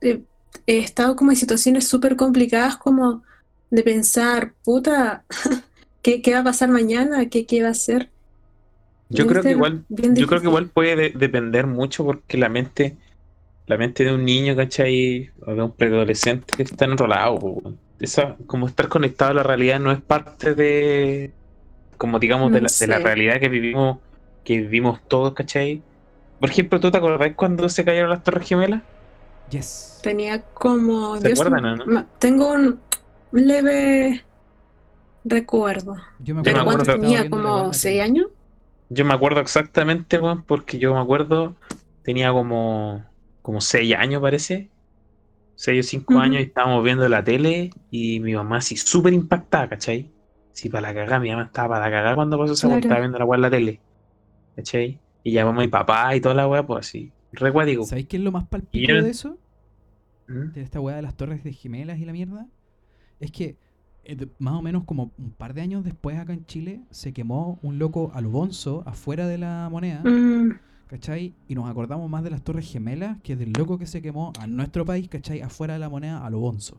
eh, estado como en situaciones súper complicadas como de pensar, puta, ¿qué, qué va a pasar mañana? ¿Qué, qué va a hacer? Yo creo que ser igual, yo creo que igual puede de- depender mucho porque la mente, la mente de un niño, ¿cachai? O de un preadolescente está en otro lado, po, weón. Esa, como estar conectado a la realidad no es parte de, como digamos, de No la, de la realidad que vivimos, que vivimos todos, ¿cachai? Por ejemplo, ¿tú te acordás cuando se cayeron las Torres Gemelas? Yes. Tenía como... ¿Se Dios, acuerdan, no? Tengo un leve recuerdo. Yo me ¿Pero me acuerdo que estaba tenía? ¿Como weá en la seis tele. años? Yo me acuerdo exactamente, weón, porque yo me acuerdo, tenía como como 6 años parece. 6 o 5 Ujú. años y estábamos viendo la tele y mi mamá así súper impactada, ¿cachai? Sí, para la cagada, mi mamá estaba para la cagada cuando pasó esa Claro. estaba viendo la weá en la tele. ¿Cachai? Y llamamos a mi papá y toda la weá, pues así. Re cuático. ¿Sabéis qué es lo más palpito yo- de eso? ¿Mm? de esta weá de las torres de gemelas y la mierda, es que eh, más o menos como un par de años después acá en Chile se quemó un loco a lo bonzo afuera de la moneda, Mm, ¿cachai? Y nos acordamos más de las torres gemelas que del loco que se quemó a nuestro país, ¿cachai? Afuera de la moneda a lo bonzo.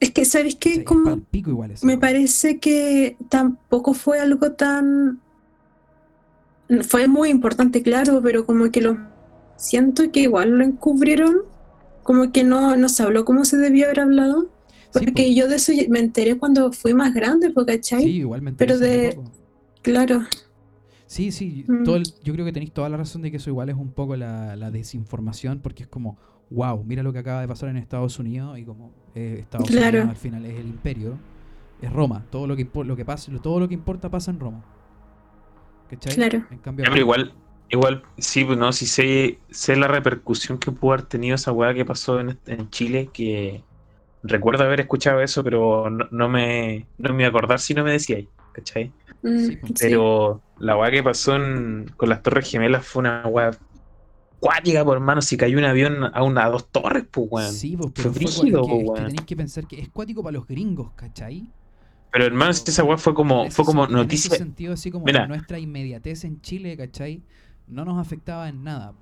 Es que, ¿sabes qué? Como palpico igual me parece que tampoco fue algo tan... Fue muy importante, claro, pero como que lo siento que igual lo encubrieron, como que no, no se habló como se debió haber hablado, Sí, porque po. yo de eso me enteré cuando fui más grande, ¿cachai? Sí, igualmente. pero de- Claro, Sí, sí, Mm. todo el- yo creo que tenéis toda la razón de que eso igual es un poco la, la desinformación, porque es como, wow, mira lo que acaba de pasar en Estados Unidos y como eh, Estados Claro. Unidos al final es el imperio, es Roma, todo lo que lo que pasa, todo lo que importa pasa en Roma. ¿Cachai? Claro. En cambio, pero igual, igual, sí, pues no, sí sé, sé la repercusión que pudo haber tenido esa weá que pasó en, en Chile, que recuerdo haber escuchado eso, pero no, no me, no me iba a acordar si no me decíais, ¿cachai? Mm, Sí, po. sí. La weá que pasó en- con las Torres Gemelas fue una weá cuática, por hermano, si cayó un avión a una a dos torres, pues weón. Sí, pues, Fue brígido, es que, po, es que weón. tenéis que pensar que es cuático para los gringos, ¿cachai? Pero hermano, si esa weá fue como, fue como sen- En ese noticia. sentido, así como Mira. nuestra inmediatez en Chile, ¿cachai? No nos afectaba en nada.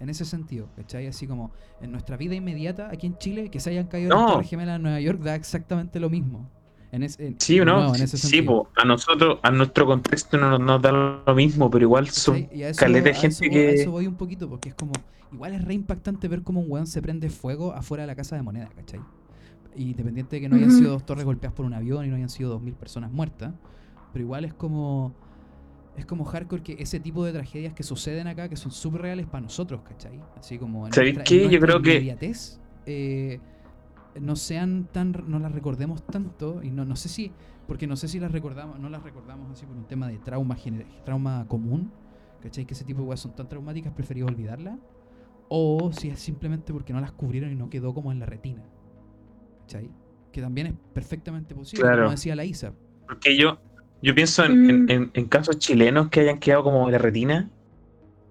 En ese sentido, ¿cachai? Así como en nuestra vida inmediata aquí en Chile, que se hayan caído las No. Torres Gemelas en Nueva York da exactamente lo mismo. En es- en- Sí no, nuevo, en sí, ese sí, sentido, po, a nosotros, a nuestro contexto no nos, da lo mismo, pero igual son. Y caleta de a eso gente voy- a que. eso voy un poquito, porque es como, igual es re impactante ver cómo un weón se prende fuego afuera de la casa de moneda, ¿cachai? Independiente de que no hayan sido dos torres golpeadas por un avión y no hayan sido dos mil personas muertas, pero igual es como, es como hardcore que ese tipo de tragedias que suceden acá, que son súper reales para nosotros, ¿cachai? Así como en ¿Sabéis qué? Yo creo que- eh, no sean tan, no las recordemos tanto, y no, no sé si, porque no sé si las recordamos, no las recordamos así por un tema de trauma, trauma común, ¿cachai? Que ese tipo de cosas son tan traumáticas, preferí olvidarlas, o si es simplemente porque no las cubrieron y no quedó como en la retina, ¿cachai? Que también es perfectamente posible, Claro. como decía la Isa. Porque yo, yo pienso en, en- Mm. en- en casos chilenos que hayan quedado como de retina.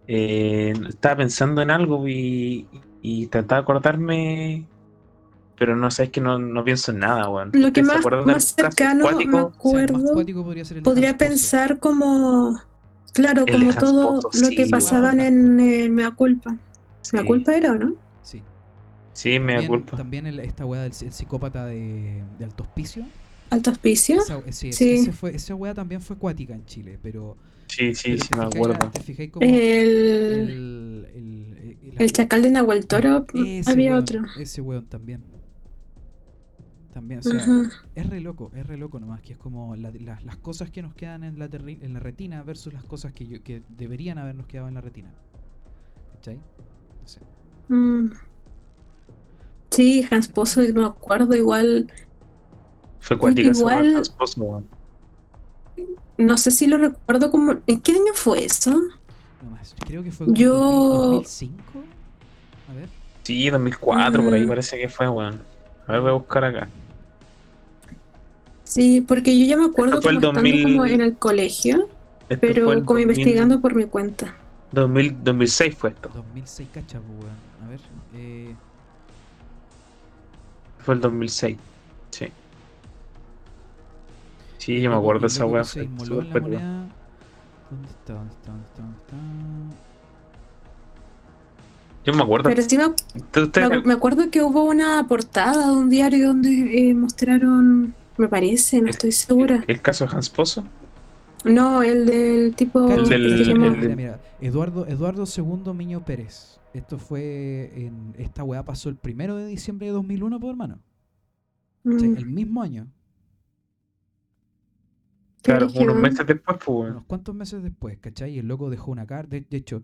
eh, estaba pensando en algo y, y trataba de acordarme, pero no sé, es que no, no pienso en nada, weón. Lo que ¿Ustedes se más, más cercano me cuático? O sea, el más acuerdo, podría ser el podría Hans Pozo. pensar como, claro, El como todo lo que sí, pasaban wow. en eh, Mea Culpa. Mea Sí. Culpa era, ¿o no? Sí. Sí, me da También, culpa. también el- esta weá del el psicópata de, de Alto Hospicio. Alto Hospicio. Esa, ese- Sí. ese fue, esa weá también fue cuática en Chile, pero. Sí, sí, pero sí, me acuerdo. El, el, el, chacal de Nahuel Toro, ese había weón, otro. Ese weón también. También, o sea, es re loco, es re loco nomás, que es como la- la- las cosas que nos quedan en la, terri- en la retina versus las cosas que, yo- que deberían habernos quedado en la retina. ¿Cachai? No sé. Mm. Sí, Hans Pozo, me acuerdo igual. Fue cuática esa igual- Hans Pozo. No sé si lo recuerdo como. ¿En qué año fue eso? No más, creo que fue como Yo- 2005. A ver. Sí, 2004, por ahí Mm. parece que fue, weón. A ver, voy a buscar acá. Sí, porque yo ya me acuerdo Esto fue como el estando 2000 como en el colegio, Esto pero como 2000 investigando por mi cuenta. 2000, 2006 fue esto. 2006, cacha, pues, weón. A ver. Eh, Fue el 2006. Sí. Sí, yo me acuerdo de esa weá. ¿Dónde está? ¿Dónde está? ¿Dónde está? ¿Dónde está? ¿Dónde está? Yo me acuerdo. Pero sí me, ¿Usted- usted- me- me acuerdo que hubo una portada de un diario donde eh, mostraron, me parece, no estoy segura. ¿El caso de Hans Pozo? No, el del tipo Cacha, del- que el- mira, mira, Eduardo, Eduardo II Miño Pérez. Esto fue en. Esta weá pasó el primero de diciembre de 2001, pues, hermano. ¿Cachai? Mm, El mismo año. Claro, unos meses después, pues. Unos cuantos meses después, ¿cachai? Y el loco dejó una carta. De, de hecho,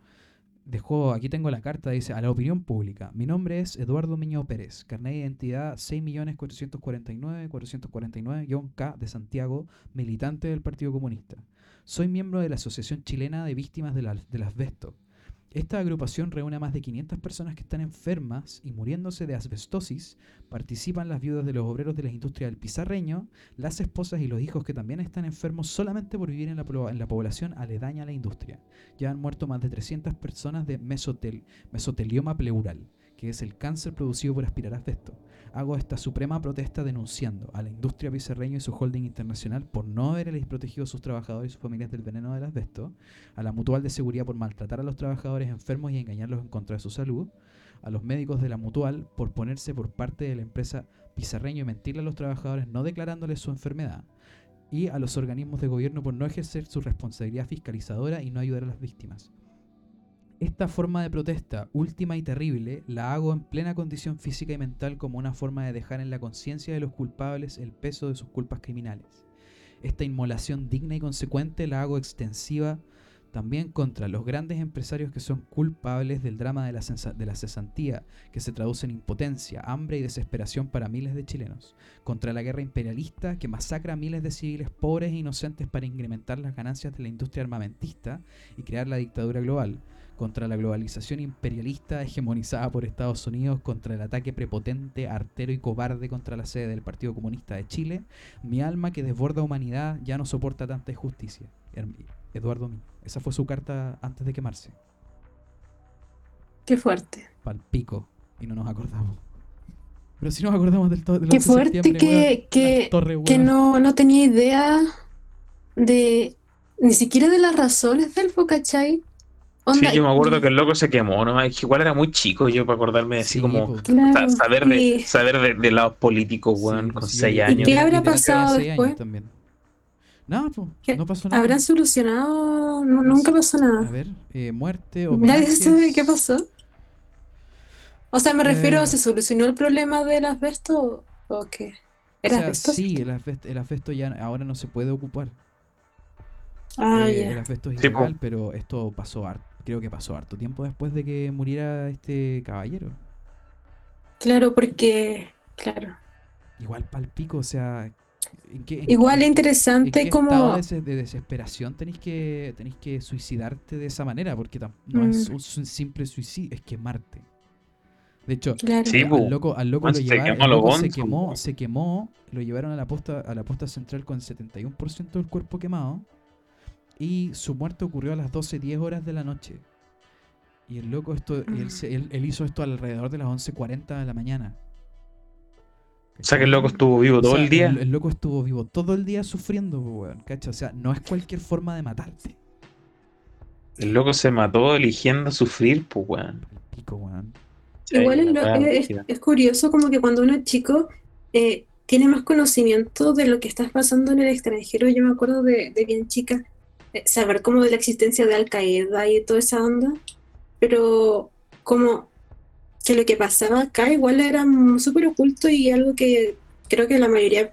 dejó. Aquí tengo la carta. Dice: A la opinión pública. Mi nombre es Eduardo Miño Pérez. Carnet de identidad 6.449.449-K de Santiago, militante del Partido Comunista. Soy miembro de la Asociación Chilena de Víctimas del, del Asbesto. Esta agrupación reúne a más de 500 personas que están enfermas y muriéndose de asbestosis. Participan las viudas de los obreros de la industria del pizarreño, las esposas y los hijos que también están enfermos solamente por vivir en la, población aledaña a la industria. Ya han muerto más de 300 personas de mesotel- mesotelioma pleural, que es el cáncer producido por aspirar asbesto. Hago esta suprema protesta denunciando a la industria pizarreño y su holding internacional por no haberles protegido a sus trabajadores y sus familias del veneno del asbesto, a la mutual de seguridad por maltratar a los trabajadores enfermos y engañarlos en contra de su salud, a los médicos de la mutual por ponerse por parte de la empresa pizarreño y mentirle a los trabajadores no declarándoles su enfermedad, y a los organismos de gobierno por no ejercer su responsabilidad fiscalizadora y no ayudar a las víctimas. Esta forma de protesta, última y terrible, la hago en plena condición física y mental como una forma de dejar en la conciencia de los culpables el peso de sus culpas criminales. Esta inmolación digna y consecuente la hago extensiva también contra los grandes empresarios que son culpables del drama de la, cesantía, que se traduce en impotencia, hambre y desesperación para miles de chilenos, contra la guerra imperialista que masacra a miles de civiles pobres e inocentes para incrementar las ganancias de la industria armamentista y crear la dictadura global, contra la globalización imperialista hegemonizada por Estados Unidos, contra el ataque prepotente, artero y cobarde contra la sede del Partido Comunista de Chile, mi alma que desborda humanidad ya no soporta tanta injusticia. Eduardo. Esa fue su carta antes de quemarse. Qué fuerte. Pal pico. Y no nos acordamos. Pero si nos acordamos del, to- del Qué 11 de fuerte septiembre, que- que- torres, Que no, no tenía idea de ni siquiera de las razones del ¿cachai? Onda, Sí, yo me acuerdo y- que el loco se quemó, ¿no? Es que igual era muy chico yo para acordarme así Sí, como. Claro, saber de, saber de, de lados políticos, weón, Sí, con pues sí, 6 yo- años. ¿Y qué habrá pasado seis años después? también. Nada, pues, ¿Qué? no pasó nada. ¿Habrán solucionado? No, nunca pasó A nada. ver, eh, muerte, Nadie homenajes. sabe qué pasó. O sea, me refiero, Eh. ¿se solucionó el problema del asbesto o qué? O ¿Era sea, asbesto? sí, el asbesto, el asbesto ya ahora no se puede ocupar. Ah, Eh, ya. El asbesto es ilegal, pero esto pasó har- creo que pasó harto tiempo después de que muriera este caballero. Claro, porque, claro. Igual pal pico, o sea, ¿en qué, en Igual qué- es en interesante qué estado como... de, des- de desesperación tenéis que tenéis que suicidarte de esa manera? Porque no es Mm. un, un simple suicidio, es quemarte. De hecho, Claro. Sí, al loco, al loco lo llevaron, quemó loco se quemó, se quemó, lo llevaron a la posta, a la posta central con 71% del cuerpo quemado y su muerte ocurrió a las 12.10 horas de la noche. Y el loco esto, él, se- él- él hizo esto alrededor de las 11.40 de la mañana. O sea que el loco estuvo vivo O todo sea, el día. El, el loco estuvo vivo todo el día sufriendo, weón, ¿cacha? O sea, no es cualquier forma de matarte. El loco se mató eligiendo sufrir, pues, weón. El pico, weón. Igual es, lo- curioso como que cuando uno es chico eh, tiene más conocimiento de lo que está pasando en el extranjero. Yo me acuerdo de, de bien chica saber como de la existencia de Al Qaeda y toda esa onda, pero como que lo que pasaba acá igual era súper oculto y algo que creo que la mayoría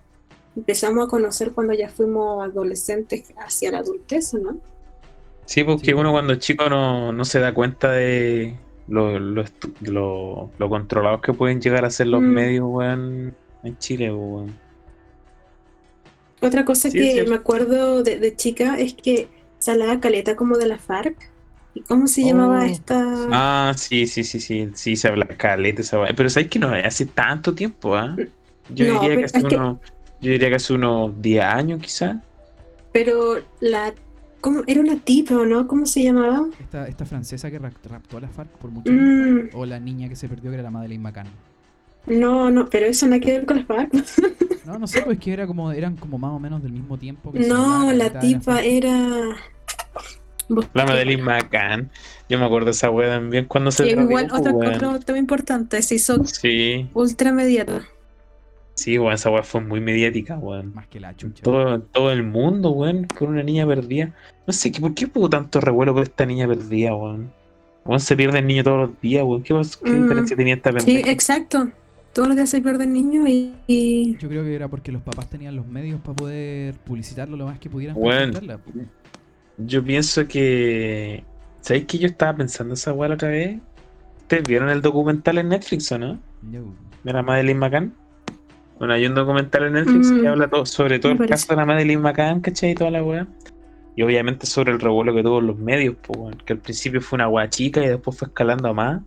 empezamos a conocer cuando ya fuimos adolescentes hacia la adultez, ¿no? Sí, porque Sí. uno cuando es chico no, no se da cuenta de lo, lo, estu- lo- lo controlados que pueden llegar a ser los Mm. medios, weón, en Chile, weón. Otra cosa Sí, que me acuerdo de, de chica es que se hablaba caleta como de la FARC. ¿Y cómo se llamaba Oh, esta? Ah, sí, sí, sí, sí, sí, se habla caleta esa. Pero sabes que no hace tanto tiempo, ¿ah? Yo No, diría que hace que- unos, yo diría que hace unos 10 años quizás. Pero la... ¿cómo? Era una tipa, ¿o no? ¿Cómo se llamaba? Esta, esta francesa que rap- raptó a la FARC por mucho Mm, tiempo. O la niña que se perdió que era la Madeleine McCann. no, no, pero eso no hay que ver con la FARC. No, no sé, pues que era como, eran como más o menos del mismo tiempo que se No, la tipa era... La Madeline McCann. Yo me acuerdo de esa weá también cuando se Sí, igual, otro, weón. otro tema importante, se hizo Sí, ultra mediata. sí, weón, esa weá fue muy mediática, weón. Más que la chucha. Todo, todo el mundo, weón, por una niña perdida. No sé, ¿qué- ¿por qué hubo tanto revuelo por esta niña perdida, weón? Weón, se pierde el niño todos los días, weón. ¿Qué, qué Mm, diferencia tenía esta Sí, pendeja? exacto. Todos los días se pierde el niño y... y- Yo creo que era porque los papás tenían los medios para poder publicitarlo lo más que pudieran. po. Yo pienso que. ¿Sabéis que yo estaba pensando esa weá la otra vez? ¿Ustedes vieron el documental en Netflix o no? No. De la Madeleine McCann. Bueno, hay un documental en Netflix que Mm, habla todo, sobre todo me el parece. caso de la Madeleine McCann, ¿cachai? Y toda la weá. Y obviamente sobre el revuelo que tuvo en los medios, pues, weón, que al principio fue una weá chica y después fue escalando a más.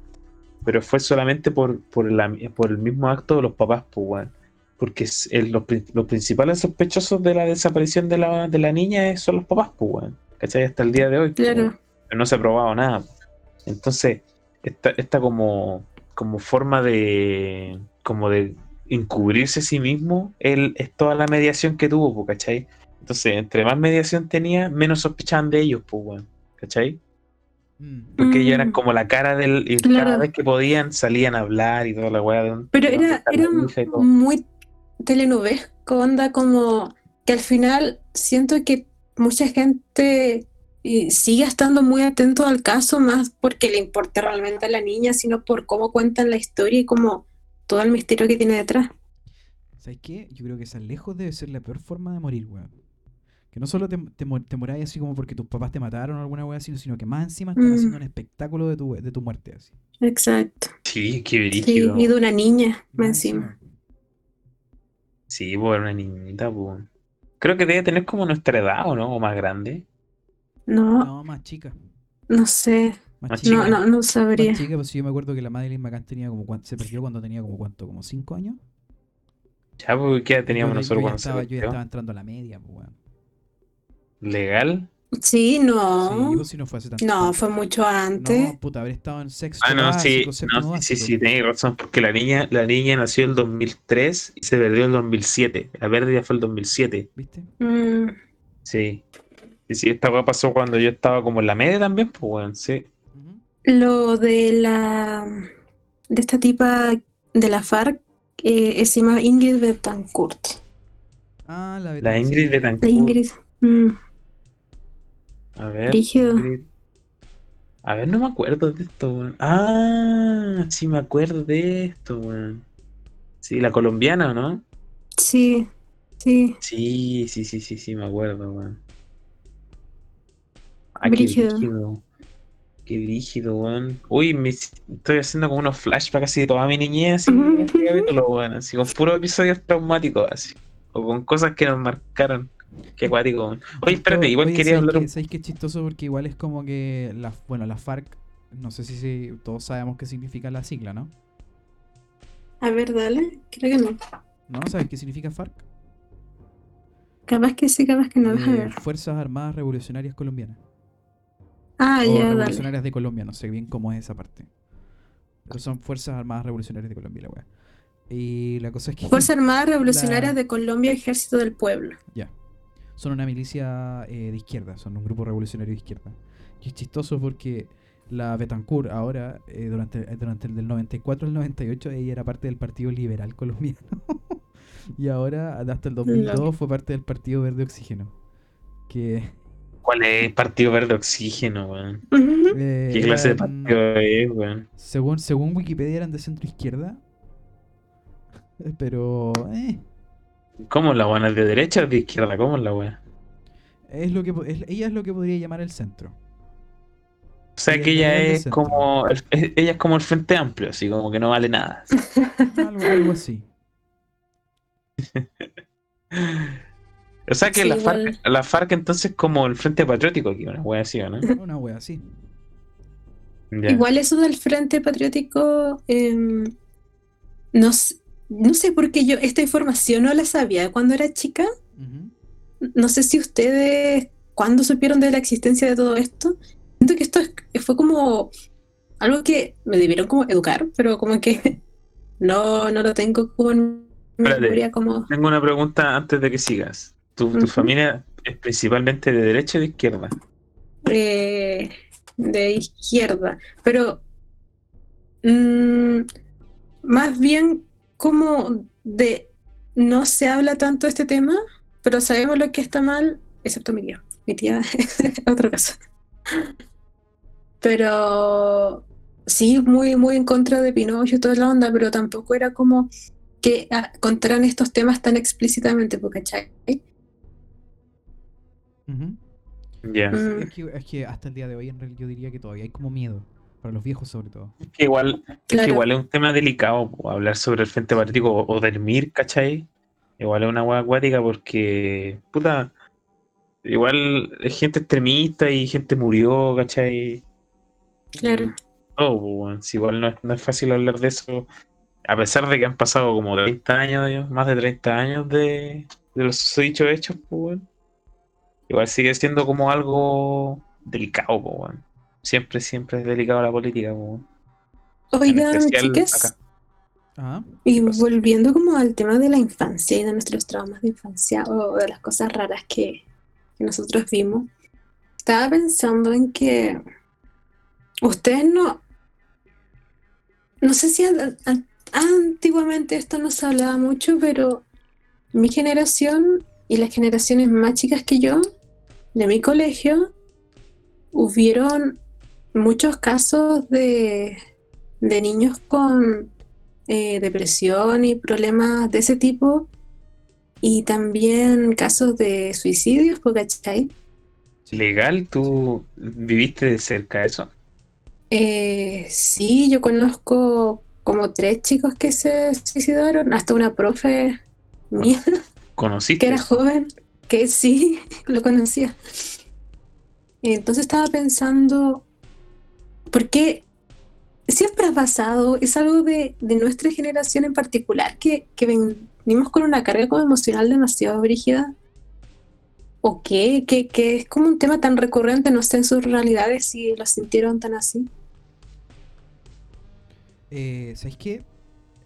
Pero fue solamente por, por, la- por el mismo acto de los papás, pues, weón. Porque el- los, pri- los principales sospechosos de la desaparición de la, de la niña es- son los papás, pues, weón. ¿Cachai? Hasta el día de hoy. Claro. Pero no se ha probado nada. Entonces, esta, esta como, como forma de como de encubrirse a sí mismo, él, es toda la mediación que tuvo, ¿cachai? Entonces, entre más mediación tenía, menos sospechaban de ellos, pues, weón. ¿Cachai? Mm. Porque ellos eran Mm. como la cara del. Y Claro. cada vez que podían salían a hablar y toda la weá de un- Pero de era, era muy telenovesco, onda como que al final siento que mucha gente eh, sigue estando muy atento al caso, más porque le importa realmente a la niña, sino por cómo cuentan la historia y como todo el misterio que tiene detrás. ¿Sabes qué? Yo creo que esa lejos debe ser la peor forma de morir, weón. Que no solo te, te, mor- te moráis así como porque tus papás te mataron o alguna weá así, sino que más encima están Mm. haciendo un espectáculo de tu, de tu muerte así. Exacto. Sí, qué Sí, brígido. y de una niña, más encima. Sí, pues era una niñita, pues. Creo que debe tener como nuestra edad, ¿o no? O más grande. No, No, más chica. no sé. Más Más chica. No, no, no Más sabría. chica, pues sí, yo me acuerdo que la Madeleine McCann tenía como cuan- se perdió cuando tenía como cuánto, como 5 años. Ya, porque ¿qué edad teníamos yo, nosotros yo ya cuando se estaba, yo ya estaba entrando a la media, pues weón. ¿Legal? Sí, no. Sí, si no fue hace tanto No, tiempo. fue mucho antes. No, puta, haber estado en sexto Ah, no, sí, básico, séptimo no, sí, sí, tenéis razón, porque la niña, la niña nació en el 2003 y se perdió en el 2007. La pérdida fue el 2007. ¿Viste? Mm, Sí. Y sí, esta weá pasó cuando yo estaba como en la media también, pues bueno, sí. Lo de la de esta tipa de la FARC eh, se llama Ingrid Betancourt. Ah, la La Betancourt, Ingrid sí. Betancourt. La Ingrid. mm, A ver. A ver, no me acuerdo de esto, weón. Ah, sí me acuerdo de esto, weón. Sí, la colombiana, ¿no? sí, sí. Sí, sí, sí, sí, sí, me acuerdo, weón. Ah, qué Brígido. brígido. Qué brígido, weón. Uy, me, estoy haciendo como unos flashbacks así de toda mi niñez, así, este capítulo, weón, así, con puros episodios traumáticos, así. O con cosas que nos marcaron. Qué acuático, weón. Oye, espérate, igual oye, quería ¿sabes hablar ¿Sabéis qué es chistoso? Porque igual es como que, la, bueno, la FARC, no sé si, si todos sabemos qué significa la sigla, ¿no? A ver, dale. Creo que no. ¿No? ¿Sabes qué significa FARC? Capaz que sí, capaz que no. Eh, ver. Fuerzas Armadas Revolucionarias Colombianas. Ah, o ya, dale. Revolucionarias de Colombia, no sé bien cómo es esa parte. Pero son Fuerzas Armadas Revolucionarias de Colombia, la weá. Y la cosa es que Fuerzas Armadas Revolucionarias La- de Colombia, Ejército del Pueblo. Ya. Son una milicia eh, de izquierda, son un grupo revolucionario de izquierda. Y es chistoso porque la Betancourt ahora, eh, durante, eh, durante el del 94 al 98, ella era parte del Partido Liberal Colombiano. y ahora, hasta el 2002, fue parte del Partido Verde Oxígeno. Que ¿Cuál es el Partido Verde Oxígeno, weón? Eh, ¿Qué clase de partido es, weón? según, según Wikipedia eran de centro izquierda. Pero eh, ¿Cómo la? ¿Es de derecha o de izquierda? ¿Cómo es la weón? es lo que es- ella es lo que podría llamar el centro. O sea Ella que ella es centro. como el- es- ella es como el Frente Amplio, así como que no vale nada. Algo, algo así. O sea que Sí, la, FARC, la FARC entonces como el Frente Patriótico aquí, una wea así, ¿o ¿no? Una wea así. Ya. Igual eso del Frente Patriótico, em, no, no sé por qué yo esta información no la sabía cuando era chica. No sé si ustedes, cuando supieron de la existencia de todo esto, siento que esto es- fue como algo que me debieron como educar, pero como que no, no lo tengo mi Espérate. memoria como... Tengo una pregunta antes de que sigas. ¿Tu, familia es principalmente de derecha o de izquierda? eh, de izquierda, pero mm, más bien como de no se habla tanto de este tema, pero sabemos lo que está mal, excepto mi tía. Mi tía es otro caso. Pero sí, muy, muy en contra de Pinocho y toda la onda, pero tampoco era como que ah, contaran estos temas tan explícitamente, porque ¿cachai? Ujú. Ya. Mm. Es, que, es que hasta el día de hoy en realidad yo diría que todavía hay como miedo. Para los viejos sobre todo. Es que igual, es que igual es un tema delicado hablar sobre el Frente Patriótico o, o del MIR, ¿cachai? Igual es una wea acuática porque, puta, igual hay gente extremista y gente murió, ¿cachai? Claro. Oh, weón, si igual no es, no es fácil hablar de eso, a pesar de que han pasado como 30 años, más de 30 años de, de los dichos hechos, pues. Igual sigue siendo como algo delicado, pues. Siempre, siempre es delicado la política. En Oigan, chicas. Ah, y volviendo como al tema de la infancia y de nuestros traumas de infancia o de las cosas raras que, que nosotros vimos, estaba pensando en que ustedes no, no sé si an- an- antiguamente esto no se hablaba mucho, pero mi generación y las generaciones más chicas que yo, de mi colegio, hubieron muchos casos de, de niños con eh, depresión y problemas de ese tipo, y también casos de suicidios, ¿po ¿cachai? ¿Legal? ¿Tú viviste de cerca eso? Eh, sí, yo conozco como tres chicos que se suicidaron, hasta una profe mía ¿Conociste? que era joven, que sí, lo conocía. Entonces estaba pensando, ¿por qué siempre ha pasado? Es algo de, de nuestra generación en particular, que, que venimos con una carga como emocional demasiado brígida. ¿O qué? Que, que es como un tema tan recurrente, no sé en sus realidades si lo sintieron tan así. eh, ¿sabéis qué?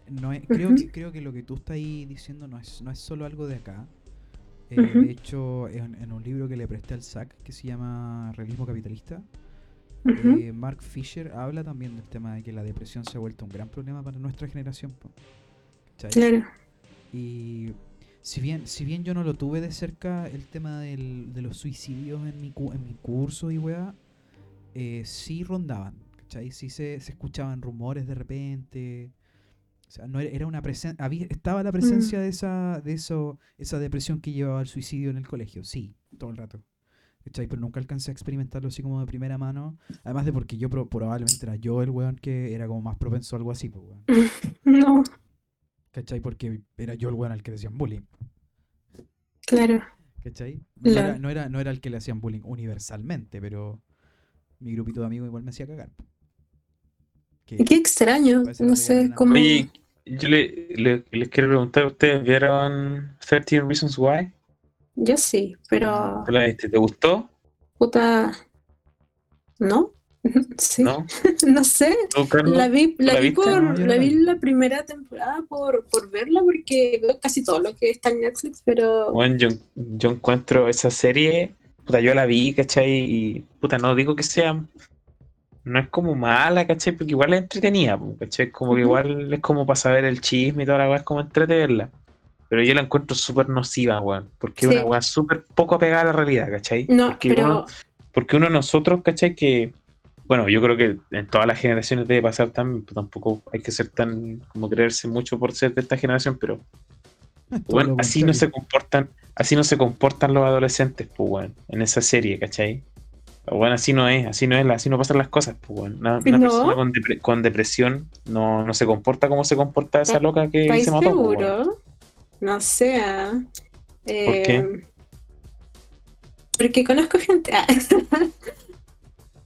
No es- creo, que, creo que lo que tú estás ahí diciendo no es, no es solo algo de acá. Eh. De hecho, en, en un libro que le presté al SAC que se llama Realismo Capitalista, Eh, Mark Fisher habla también del tema de que la depresión se ha vuelto un gran problema para nuestra generación. Claro. Y si bien, si bien yo no lo tuve de cerca el tema del- de los suicidios en mi, cu- en mi curso y weá, eh, sí rondaban, ¿cachai? Sí se, se escuchaban rumores de repente. O sea, no era, era una presencia, estaba la presencia de esa, de eso, esa depresión que llevaba al suicidio en el colegio, sí, todo el rato. ¿Cachai? Pero nunca alcancé a experimentarlo así como de primera mano. Además de porque yo pro- probablemente era yo el weón que era como más propenso a algo así, pues weón. No, ¿Cachai? Porque era yo el weón al que le hacían bullying. claro. ¿Cachai? No Claro. era, no, era, no era el que le hacían bullying universalmente, pero mi grupito de amigos igual me hacía cagar. Que- Qué extraño, no sé cómo. Oye, yo le, le- les quiero preguntar, ¿ustedes vieron 13 Reasons Why? Yo sí, pero ¿Tú la viste? ¿Te gustó? puta. ¿No? Sí, no, ¿No? sé. La vi, la la vi viste? por, No, la la vi la primera temporada por, por verla porque veo casi todo lo que está en Netflix, pero Bueno, yo, yo encuentro esa serie, puta, yo la vi, ¿cachai? Y puta, no digo que sea, no es como mala, ¿cachai? Porque igual es entretenida, po, ¿cachai? Como que igual es como para saber el chisme y toda la weá, es como entretenerla. Pero yo la encuentro súper nociva, weón, porque es Sí. una weá súper poco apegada a la realidad, ¿cachai? no, porque pero uno, porque uno de nosotros, ¿cachai? Que, bueno, yo creo que en todas las generaciones debe pasar también, pues tampoco hay que ser tan, como creerse mucho por ser de esta generación, pero bueno, así no se comportan, así no se comportan los adolescentes, pues weón, en esa serie, ¿cachai? Bueno, así no es, así no es, así no pasan las cosas, pues weón. Una, una No. persona con, depre- con depresión no, no se comporta como se comporta esa loca que ¿estáis se mató, pues, weón. No sé. ah. ¿Por qué? Eh, Porque conozco gente. ah.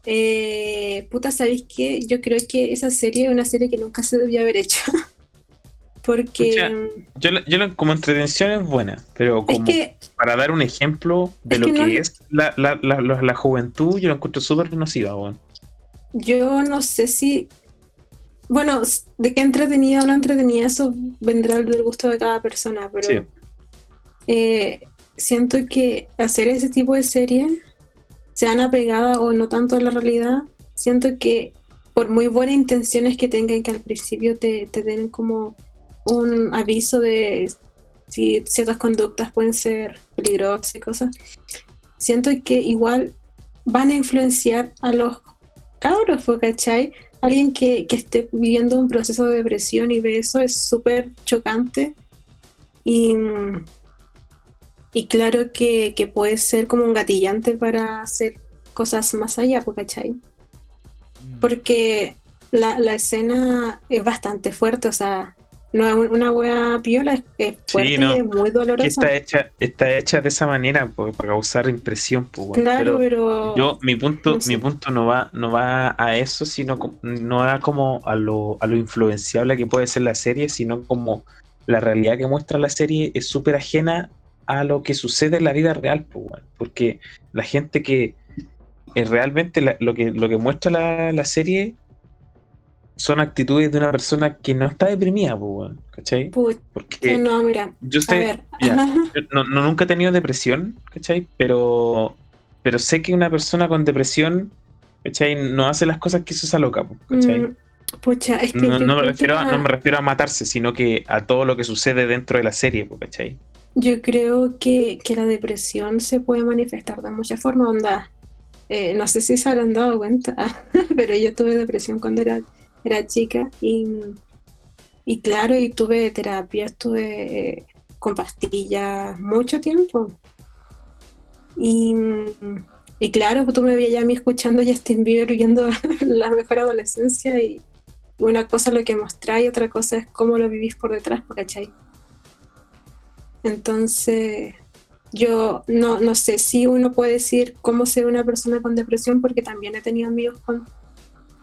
Eh, puta, ¿sabéis qué? Yo creo que esa serie es una serie que nunca se debió haber hecho. Porque Escucha, Yo, la- yo la- como entretención es buena, pero es como que para dar un ejemplo de es lo que que no- es la, la, la, juventud, yo la encuentro súper nociva, weón. yo no sé si. Bueno, de qué entretenida o no entretenida, eso vendrá del gusto de cada persona, pero Sí. eh, siento que hacer ese tipo de series, sean apegadas o no tanto a la realidad, siento que por muy buenas intenciones que tengan, que al principio te, te den como un aviso de si ciertas conductas pueden ser peligrosas y cosas, siento que igual van a influenciar a los cabros. ¿cachai? Alguien que, que esté viviendo un proceso de depresión y ve eso es súper chocante y, y claro que, que puede ser como un gatillante para hacer cosas más allá, po, ¿cachai? Mm. Porque la, la escena es bastante fuerte, o sea, no es un- una wea piola, es, fuerte no. y es muy dolorosa. está hecha, está hecha de esa manera po, para causar impresión, po, weón. Claro, Pero pero. yo, mi punto, no sé. mi punto no va, no va a eso, sino no va como a lo, a lo influenciable que puede ser la serie, sino como la realidad que muestra la serie es súper ajena a lo que sucede en la vida real, weón. porque la gente que realmente la- lo que lo que muestra la, la serie son actitudes de una persona que no está deprimida, ¿cachai? Porque no, mira. yo A ver. yo no, no- nunca he tenido depresión, ¿cachai? Pero, pero sé que una persona con depresión, ¿cachai? No hace las cosas que hizo esa loca, ¿cachai? Mm, Pucha, es que. No, no me refiero a, no me refiero a matarse, sino que a todo lo que sucede dentro de la serie, ¿cachai? Yo creo que, que la depresión se puede manifestar de muchas formas, onda. eh, no sé si se habrán dado cuenta, pero yo tuve depresión cuando era, era chica y, y claro, y tuve terapia, estuve eh, con pastillas mucho tiempo. Y, y claro, tú me veías a mí escuchando Justin Bieber viviendo la mejor adolescencia y una cosa es lo que mostráis y otra cosa es cómo lo vivís por detrás, ¿cachai? Entonces, yo no, no sé si uno puede decir cómo ser una persona con depresión, porque también he tenido amigos con,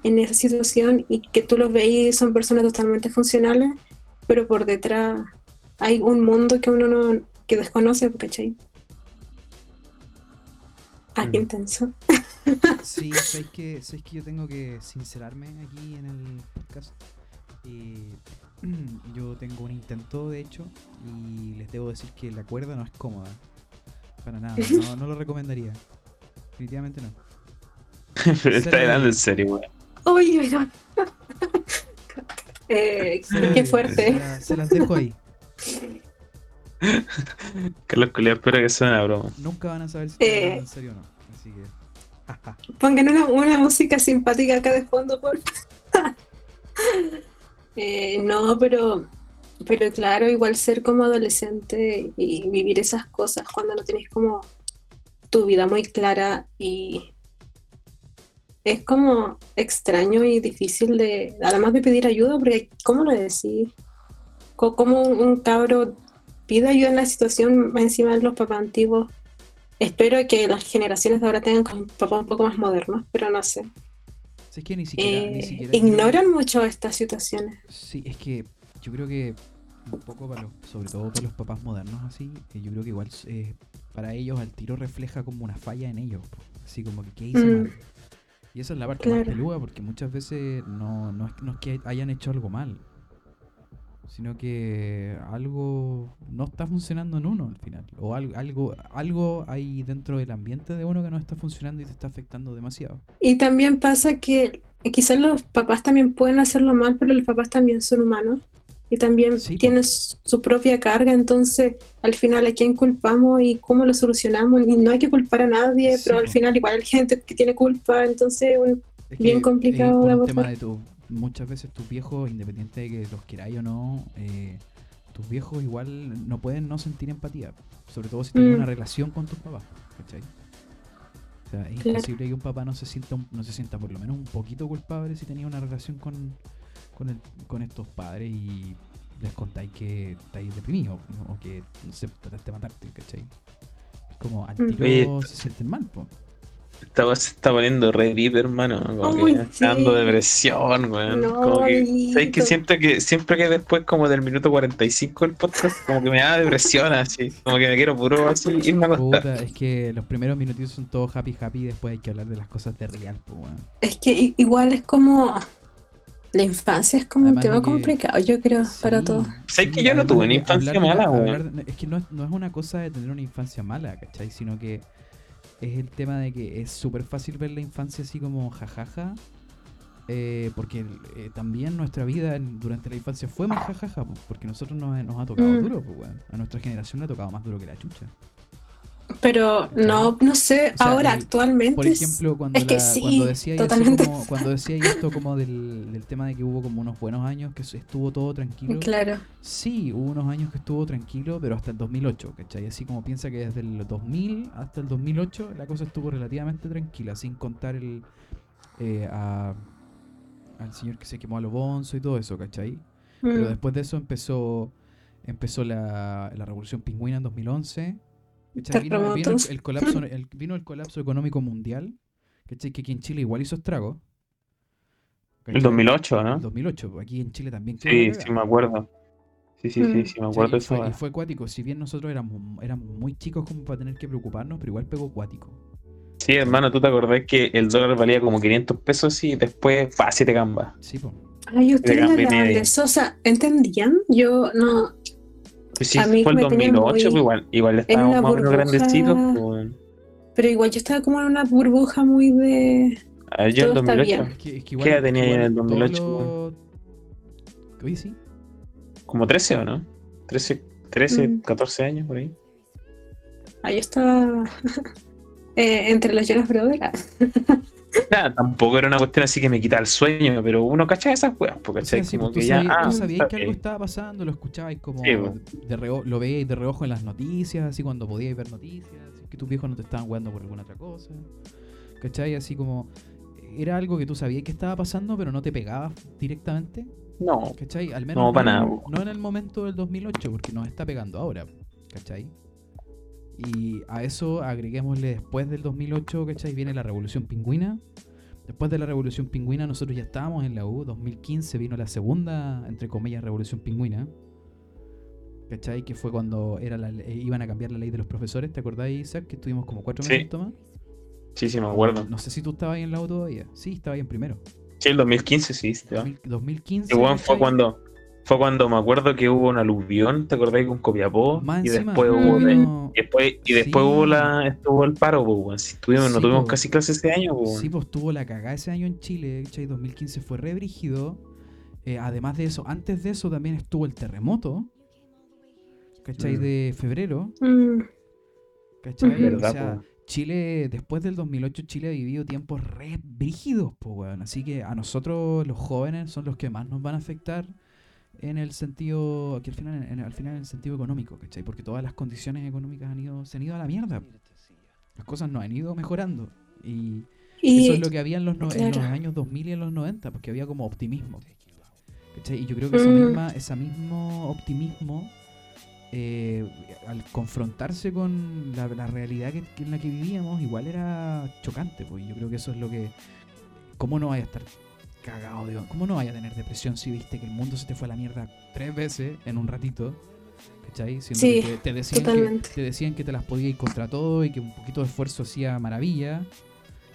en esa situación y que tú los veis son personas totalmente funcionales, pero por detrás hay un mundo que uno no que desconoce, ¿cachai? Ah, qué Mm. intenso. Sí, sabéis que, sabéis que yo tengo que sincerarme aquí en el podcast. Eh, yo tengo un intento, de hecho, y les debo decir que la cuerda no es cómoda. Para nada, no, no lo recomendaría. Definitivamente no. Pero está hablando en serio, weón. Uy, uy. Eh, qué fuerte. se las dejo ahí. Carlos Culeado, espero que sea una broma. Nunca van a saber si Eh. en serio o no. Así que. Pongan una, una música simpática acá de fondo, por Eh, no, pero, pero claro, igual ser como adolescente y vivir esas cosas cuando no tienes como tu vida muy clara y es como extraño y difícil de, además de pedir ayuda, porque ¿cómo lo decís? ¿Cómo un, cabro pide ayuda en la situación más encima de los papás antiguos? Espero que las generaciones de ahora tengan papás un poco más modernos, pero no sé. Si es que ni siquiera. ni Eh, siquiera ignoran mucho estas situaciones. Sí, es que yo creo que un poco para los, sobre todo para los papás modernos así, que yo creo que igual eh, para ellos al tiro refleja como una falla en ellos, así como que qué hice Mm. mal. Y esa es la parte más Claro. peluda porque muchas veces no, no, es, no es que hayan hecho algo mal, sino que algo no está funcionando en uno al final, o algo, algo, algo hay dentro del ambiente de uno que no está funcionando y te está afectando demasiado. Y también pasa que quizás los papás también pueden hacerlo mal, pero los papás también son humanos y también Sí, po. tienen s- su propia carga, entonces al final a quién culpamos y cómo lo solucionamos. Y no hay que culpar a nadie, Sí, pero al final igual hay gente que tiene culpa, entonces un- Es Bien que complicado es un tema de tu, muchas veces tus viejos, independiente de que los queráis o no, eh, tus viejos igual no pueden no sentir empatía. Sobre todo si tienes Mm. una relación con tus papás, ¿cachai? O sea, es Claro. imposible que un papá no se sienta no se sienta por lo menos un poquito culpable si tenía una relación con, con, el- con estos padres y les contáis que estáis deprimidos ¿no? o que no sé, trataste de matarte, ¿cachai? Es como al tiro Oye, se sienten mal, po. Esta se está poniendo re deep, hermano. Como que me está dando depresión, weón. No, como que, ¿sabes que siento que siempre que después como del minuto 45 del podcast, como que me da depresión así. Como que me quiero puro así irme a acostar. Puta, es que los primeros minutitos son todos happy happy y después hay que hablar de las cosas de real, pues weón. es que igual es como la infancia es como Además un tema que- complicado, yo creo, para todos. ¿Sabes sí, que yo no tuve una infancia hablar mala, weón? hablar Es que no es, no es una cosa de tener una infancia mala, ¿cachai? Sino que es el tema de que es súper fácil ver la infancia así como jajaja. eh, porque eh, también nuestra vida durante la infancia fue más jajaja, po, porque nosotros nos, nos ha tocado Mm. duro, pues, weón. A nuestra generación le ha tocado más duro que la chucha. Pero no, no sé, O sea, ahora el- actualmente Por ejemplo, cuando, es que la- sí, cuando decía esto totalmente. como, cuando decía esto como del, del tema de que hubo como unos buenos años que estuvo todo tranquilo. claro. Sí, hubo unos años que estuvo tranquilo, pero hasta el 2008, ¿cachai? Así como piensa que desde el 2000 hasta el 2008 la cosa estuvo relativamente tranquila, sin contar el eh, a- al señor que se quemó a lo bonzo y todo eso, ¿cachai? Pero Mm. después de eso empezó empezó la, la revolución pingüina en 2011. Vino, vino el, el colapso, el- vino el colapso económico mundial. ¿cachai? Que aquí en Chile igual hizo estrago. El ¿cachai? 2008, ¿no? El 2008, pues, aquí en Chile también Sí, sí, me acuerdo. Sí, sí, sí, Mm. sí, me Sí, acuerdo eso. fue, y fue cuático. Si bien nosotros éramos, éramos muy chicos como para tener que preocuparnos, pero igual pegó cuático. Sí, hermano, ¿tú te acordás que el dólar valía como 500 pesos y después, pa, 7 gambas? Sí, pues. Ay, ustedes de sea, ¿entendían? Yo no, sí, A mí fue el me tenían 2008, muy- pues igual, igual estábamos más o menos grandecitos. pues. pero igual yo estaba como en una burbuja muy de... A ver, yo en Todo está 2008, bien. Es que, es que ¿Qué igual, edad es que tenía en el todos 2008? los- Oye, sí. como 13 o no? 13, 13 Mm. 14 años por ahí. Ahí estaba eh, entre los Jonas Brothers. Nada, tampoco era una cuestión así que me quitaba el sueño, pero uno cacha esas weas, porque ¿cachai? sí, como pues, que ya. sabías, ah, sabías que algo estaba pasando, lo escuchabais como Sí, pues. de reo- lo veíais de reojo en las noticias, así cuando podíais ver noticias, que tus viejos no te estaban jugando por alguna otra cosa. ¿Cachai? Así como era algo que tú sabías que estaba pasando, pero no te pegaba directamente. No, ¿Cachai? Al menos No, pa' en- nada, no en el momento del 2008, porque nos está pegando ahora. ¿Cachai? Y a eso agreguémosle después del 2008, ¿cachai? Viene la revolución pingüina. Después de la revolución pingüina nosotros ya estábamos en la U. 2015 vino la segunda, entre comillas, revolución pingüina. ¿Cachai? Que fue cuando era la, eh, iban a cambiar la ley de los profesores. ¿Te acordáis, Isaac? Que estuvimos como cuatro Sí. minutos más. sí, sí, me acuerdo. No sé si tú estabas ahí en la U todavía. Sí, estaba ahí en primero. Sí, el 2015, sí, sí, te va. 2000 2015. Y bueno, fue cuando fue cuando me acuerdo que hubo un aluvión, ¿te acordás con Copiapó? Y después Mm. hubo y después, y después Sí. hubo la estuvo el paro, pues, weón. Si tuvimos, no Sí, tuvimos po. casi clases ese año, pues, Sí, pues tuvo la cagada ese año en Chile, ¿cachai? 2015 fue re brígido. Eh, además de eso, antes de eso también estuvo el terremoto, ¿cachai? Mm. De febrero, Mm, ¿cachai? Ujú. O ¿Verdad, sea, po? Chile, después del 2008, Chile ha vivido tiempos re brígidos, pues, weón. Así que a nosotros, los jóvenes, son los que más nos van a afectar en el sentido, aquí al final, en, al final en el sentido económico, ¿cachai? Porque todas las condiciones económicas han ido, se han ido a la mierda. Las cosas no han ido mejorando. Y Y eso es lo que había en los, no- en los años 2000 y en los 90, porque había como optimismo. ¿Cachai? Y yo creo que ese, Mm. misma, ese mismo optimismo, eh, al confrontarse con la, la realidad que, que en la que vivíamos, igual era chocante. Pues. y Yo creo que eso es lo que... ¿Cómo no vaya a estar cagado de... ¿Cómo no vaya a tener depresión si viste que el mundo se te fue a la mierda tres veces en un ratito? ¿Cachai? Siendo Sí, que te, te decían que, te decían que te las podías ir contra todo y que un poquito de esfuerzo hacía maravilla.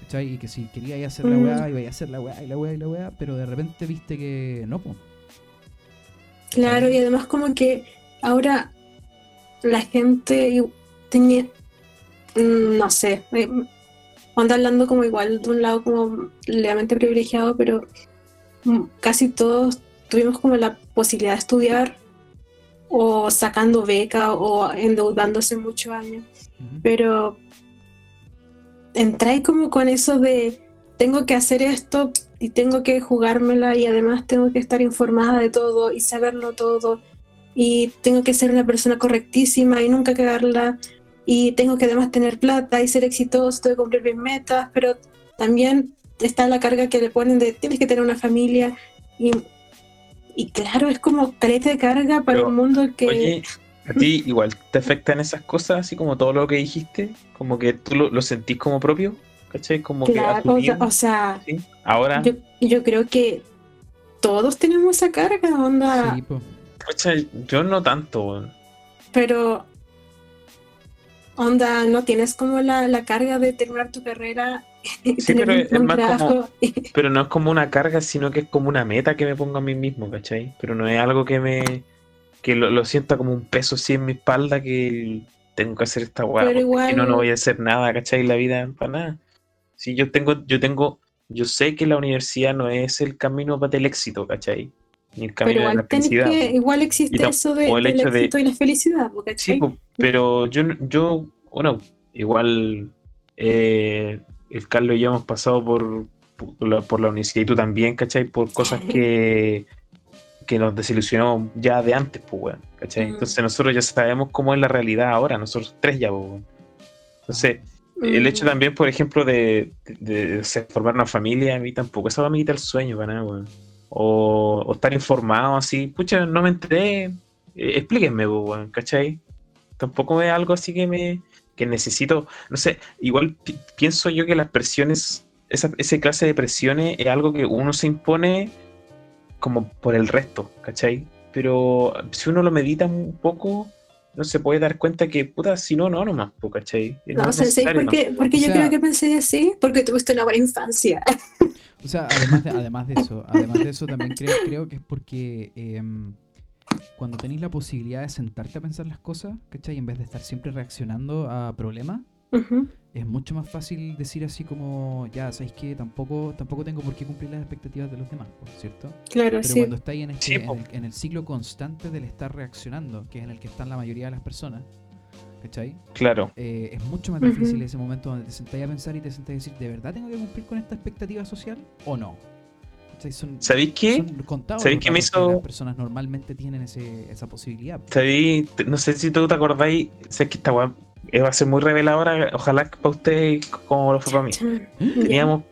¿Cachai? Y que si querías ir a hacer la Mm. weá, iba a hacer la weá y la weá y la weá, pero de repente viste que no, pues. Claro, y además como que ahora la gente tenía, mm, no sé, eh, anda hablando como igual de un lado como levemente privilegiado, pero mm, casi todos tuvimos como la posibilidad de estudiar o sacando beca o endeudándose muchos años, pero entré como con eso de tengo que hacer esto y tengo que jugármela y además tengo que estar informada de todo y saberlo todo y tengo que ser una persona correctísima y nunca cagarla y tengo que además tener plata y ser exitoso, tengo que cumplir mis metas, pero también está la carga que le ponen de tienes que tener una familia y, y claro, es como careta de carga para Pero, un mundo que... Oye, ¿a ti igual te afectan esas cosas, así como todo lo que dijiste? Como que tú lo, lo sentís como propio, ¿cachai? Como que claro, o, sea- o sea, ¿sí? Ahora, yo, yo creo que todos tenemos esa carga, onda, Sí, pucha, yo no tanto, pero onda, no tienes como la, la carga de terminar tu carrera Sí, pero es más como- trabajo. Pero no es como una carga, sino que es como una meta que me pongo a mí mismo, ¿cachai? Pero no es algo que me. que lo, lo sienta como un peso así en mi espalda que tengo que hacer esta weá. Pero porque igual- no, no voy a hacer nada, ¿cachai? La vida para nada. Si yo tengo, yo tengo, yo sé que la universidad no es el camino para el éxito, ¿cachai? El camino Pero de la felicidad. que, igual existe eso de, o el del hecho de- éxito y la felicidad, Sí, ¿cachai? po, pero yo, yo, bueno, igual eh, el Carlos y yo hemos pasado por, por, la, por la universidad y tú también, ¿cachai? Por cosas que, que nos desilusionó ya de antes, pues, weón, ¿cachai? Mm. Entonces nosotros ya sabemos cómo es la realidad ahora, nosotros tres ya, pues. Entonces, el Mm. hecho también, por ejemplo, de, de, de formar una familia, a mí tampoco, eso me quita el sueño para nada, weón. O, o estar informado así. Pucha, no me enteré. Eh, explíquenme, weón, ¿cachai? Tampoco es algo así que me que necesito, no sé, igual pi- pienso yo que las presiones, esa, esa clase de presiones es algo que uno se impone como por el resto, ¿cachai? Pero si uno lo medita un poco, no se puede dar cuenta que, puta, si no, no, nomás, ¿cachai? No, ¿sabes necesario, por qué? Porque O yo sea- creo que pensé así, porque tuviste una buena infancia. O sea, además de, además de eso, además de eso también creo, creo que es porque em, cuando tenéis la posibilidad de sentarte a pensar las cosas, ¿cachai? En vez de estar siempre reaccionando a problemas, es mucho más fácil decir así como, ya, ¿sabéis que tampoco, tampoco tengo por qué cumplir las expectativas de los demás, ¿cierto? Claro, Pero sí. cuando estáis en, este- Sí, en, po. el, en el ciclo constante del estar reaccionando, que es en el que están la mayoría de las personas, ¿cachai? Claro, Eh, es mucho más difícil ese momento donde te sentáis a pensar y te sentáis a decir, ¿de verdad tengo que cumplir con esta expectativa social o no? ¿sabéis qué? ¿Sabéis qué me ratos que hizo- las personas normalmente tienen ese, esa posibilidad. ¿Sabéis? no sé si tú te acordáis, sé que esta weá eh, va a ser muy reveladora, ojalá que para ustedes como lo fue para mí. Teníamos,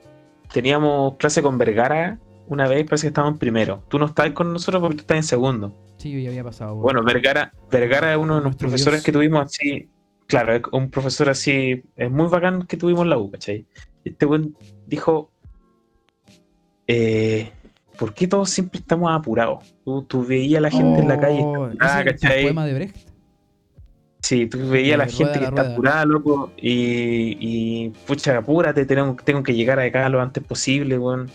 teníamos clase con Vergara una vez, parece que estábamos en primero. Tú no estabas con nosotros porque tú estás en segundo. Sí, yo ya había pasado. Bueno, Vergara, Vergara es uno de los Nuestro profesores Dios. que tuvimos así. Claro, es un profesor así, es muy bacán que tuvimos en la U, ¿cachai? Este buen dijo, eh, ¿por qué todos siempre estamos apurados? Tú, tú veías a la gente en la calle, Oh, ah, es el ¿cachai? poema de Brecht. sí, tú veías a la gente rueda que la está apurada, loco, y, y pucha, apúrate, tengo, tengo que llegar acá lo antes posible, weón.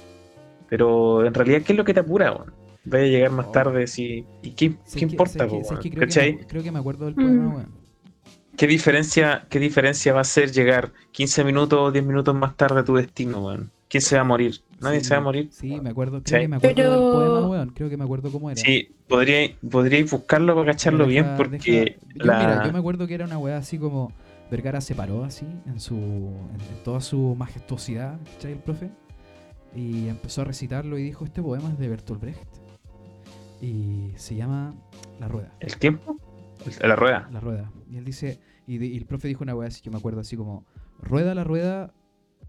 Pero en realidad, ¿qué es lo que te apura, weón? Voy a llegar más Oh. tarde, sí. ¿Y qué, ¿Sabes qué que- importa, que- po, creo, que me, creo que me acuerdo del Mm. poema, weón. ¿Qué diferencia, ¿Qué diferencia va a ser llegar 15 minutos o 10 minutos más tarde a tu destino, weón? ¿Quién se va a morir? Nadie Sí, se va a morir. Sí, me acuerdo, creo que me acuerdo Pero- del poema, weón. Creo que me acuerdo cómo era. Sí, podría, podríais buscarlo para cacharlo bien porque deja- yo, la... mira, yo me acuerdo que era una weá así como Vergara se paró así en su en, en toda su majestuosidad, ¿cachai? El profe y empezó a recitarlo y dijo este poema es de Bertolt Brecht y se llama La rueda, ¿El tiempo? La rueda. la rueda y él dice y, de- y el profe dijo una weá así que me acuerdo así como rueda la rueda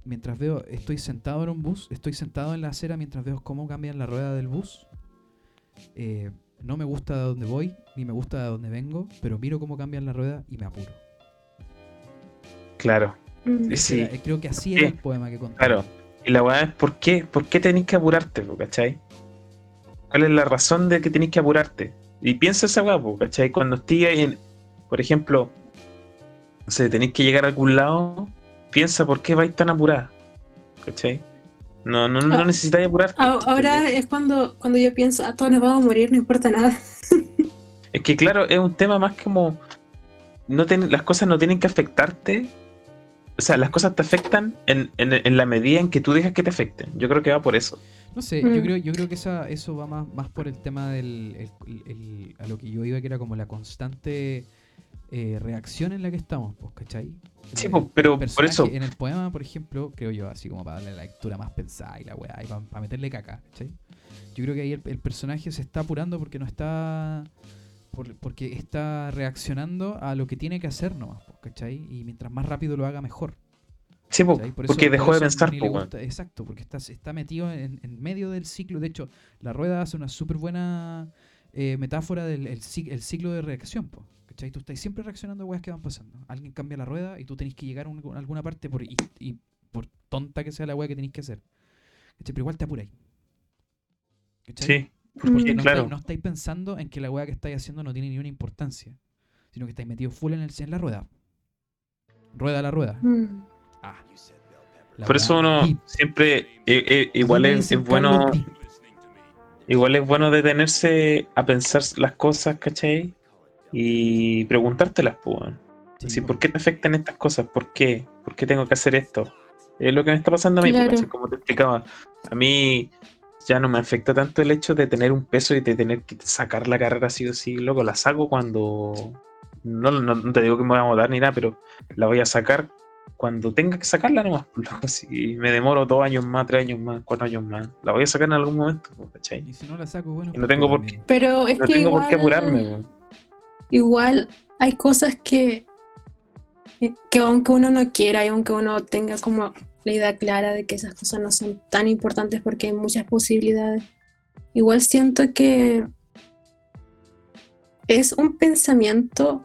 mientras veo estoy sentado en un bus, estoy sentado en la acera mientras veo cómo cambian la rueda del bus. Eh, no me gusta de dónde voy, ni me gusta de dónde vengo, pero miro cómo cambian la rueda y me apuro. Claro, Mm. sí, Era- creo que así Sí, era el poema que contaba. claro. Y la weá es ¿por qué? ¿Por qué tenés que apurarte, cachai? ¿Cuál es la razón de que tenés que apurarte? Y piensa esa weá, po, cachai. Cuando estés ahí en, por ejemplo, no sé, tenéis que llegar a algún lado, piensa por qué vais tan apurada. ¿Cachai? No, no, no Ah. necesitáis apurarte. A- Ahora es cuando, cuando yo pienso, a todos nos vamos a morir, no importa nada. Es que claro, es un tema más como no ten- las cosas no tienen que afectarte. O sea, las cosas te afectan en, en- en la medida en que tú dejas que te afecten. Yo creo que va por eso. No sé, Mm. yo creo, yo creo que esa, eso va más, más por el tema del el- el- a lo que yo iba, que era como la constante eh, reacción en la que estamos, pues, ¿cachai? Sí, El- pues, pero el por eso. En el poema, por ejemplo, creo yo, así como para darle la lectura más pensada y la weá, y para, meterle caca, ¿cachai? Yo creo que ahí el, el personaje se está apurando porque no está. por- porque está reaccionando a lo que tiene que hacer nomás, pues, ¿cachai? Y mientras más rápido lo haga, mejor. Sí, po, ¿cachai? Por porque eso- dejó por de pensar, po, gusta- Exacto, porque está, está metido en, en medio del ciclo. De hecho, la rueda hace una súper buena eh, metáfora del el, ci- el ciclo de reacción. Po, ¿cachai? Tú estás siempre reaccionando a weas que van pasando. Alguien cambia la rueda y tú tenés que llegar a, un- a alguna parte por, y, y por tonta que sea la wea que tenés que hacer. ¿cachai? Pero igual te apuráis. ¿cachai? Sí, Porque Mm. no, claro. estáis, no estáis pensando en que la weá que estáis haciendo no tiene ni una importancia, sino que estáis metidos full en, el, en la rueda. Rueda la rueda. Mm. Ah. Por eso uno siempre, eh, eh, igual ¿Dónde es, es bueno, igual es bueno detenerse a pensar las cosas, ¿cachai? Y preguntártelas, pues. Sí. ¿por qué te afectan estas cosas? ¿Por qué? ¿Por qué tengo que hacer esto? Es lo que me está pasando a mí, Claro. porque, como te explicaba. A mí ya no me afecta tanto el hecho de tener un peso y de tener que sacar la carrera así o así. Loco, la saco cuando. No, no, no te digo que me voy a votar ni nada, pero la voy a sacar cuando tenga que sacarla nomás. pues. Si me demoro dos años más, tres años más, cuatro años más, la voy a sacar en algún momento, pues, ¿cachai? Y si no la saco, bueno. Y no pues, tengo por también. Pero es No que tengo igual, por qué apurarme, weón. igual hay cosas que, que aunque uno no quiera y aunque uno tenga como la idea clara de que esas cosas no son tan importantes porque hay muchas posibilidades, igual siento que es un pensamiento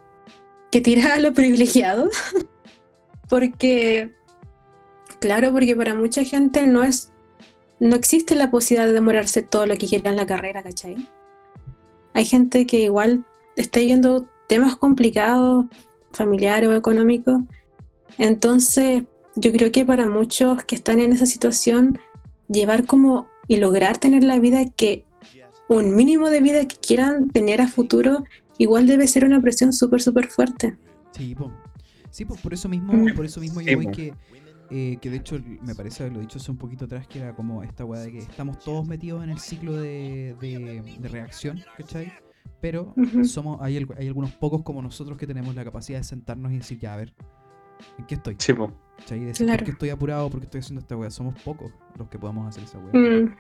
que tira a lo privilegiado, porque, claro, porque para mucha gente no es, no existe la posibilidad de demorarse todo lo que quiera en la carrera, ¿cachai? Hay gente que igual está yendo temas complicados, familiares o económicos, entonces yo creo que para muchos que están en esa situación, llevar como y lograr tener la vida que un mínimo de vida que quieran tener a futuro, igual debe ser una presión súper, súper fuerte. Sí. Sí, po, por eso mismo, Mm. por eso mismo Sí, yo voy que, eh, que de hecho me parece haberlo dicho hace un poquito atrás, que era como esta weá de que estamos todos metidos en el ciclo de, de, de reacción, ¿cachai? Pero somos, hay, hay algunos pocos como nosotros que tenemos la capacidad de sentarnos y decir, ya, a ver, ¿en qué estoy? Sí, po. ¿Cachai? Y decir, Claro. ¿por qué estoy apurado? ¿Por qué estoy haciendo esta weá? Somos pocos los que podemos hacer esa weá. Mm,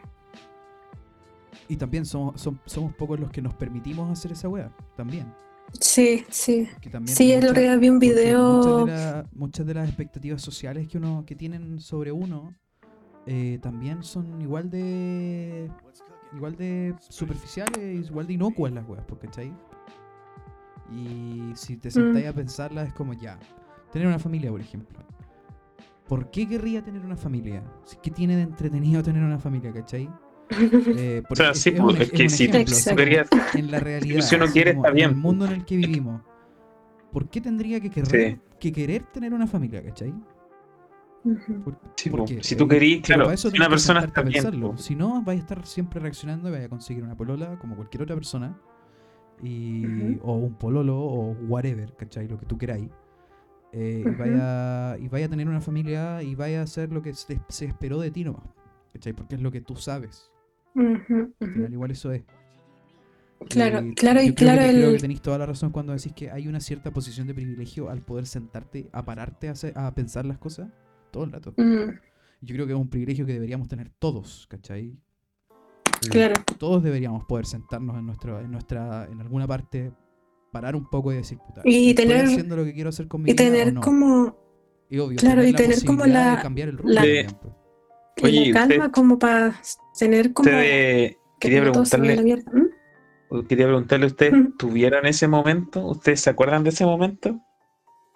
Y también somos, som- somos pocos los que nos permitimos hacer esa weá, también. Sí, sí. Que también Sí, el otro día vi un video. Muchas de, la- muchas de las expectativas sociales que uno que tienen sobre uno eh, también son igual de igual de superficiales, igual de inocuas las weas, porque ¿cachai? Y si te sentáis a pensarlas es como ya, tener una familia, por ejemplo. ¿Por qué querría tener una familia? ¿Qué tiene de entretenido tener una familia, cachai? Eh, O sea, sí, es un- que si en la realidad, si uno quiere, está en bien, el po. mundo en el que vivimos. ¿Por qué tendría que querer, Sí. que querer tener una familia, cachai? Ujú. Por- Sí, po. porque, Si tú eh, querías, pero claro, eso si una persona está bien, pensarlo. Si no, vais a estar siempre reaccionando y vais a conseguir una polola como cualquier otra persona. Y. O un pololo o whatever, ¿cachai? Lo que tú queráis. Eh, y, vaya, y vaya a tener una familia y vaya a hacer lo que se, se esperó de ti nomás. ¿Cachai? Porque es lo que tú sabes. Ujú, Al ujú. final igual eso es. Claro, Y claro, y yo creo claro que, creo que tenéis toda la razón cuando decís que hay una cierta posición de privilegio al poder sentarte a pararte a, hacer- a pensar las cosas todo el rato. Mm, Yo creo que es un privilegio que deberíamos tener todos, ¿cachai? claro, Todos deberíamos poder sentarnos en nuestra, en nuestra, en alguna parte, parar un poco y decir, puta, Y ¿estoy tener- haciendo lo que quiero hacer con mi y vida o tener no? como Y obvio, claro, tener y la tener como la- de cambiar el rumbo Oye, la calma usted- como para tener como Ustedes, que quería a preguntarle. ¿Mm? quería preguntarle, ¿ustedes Ujú. tuvieron ese momento? ¿Ustedes se acuerdan de ese momento?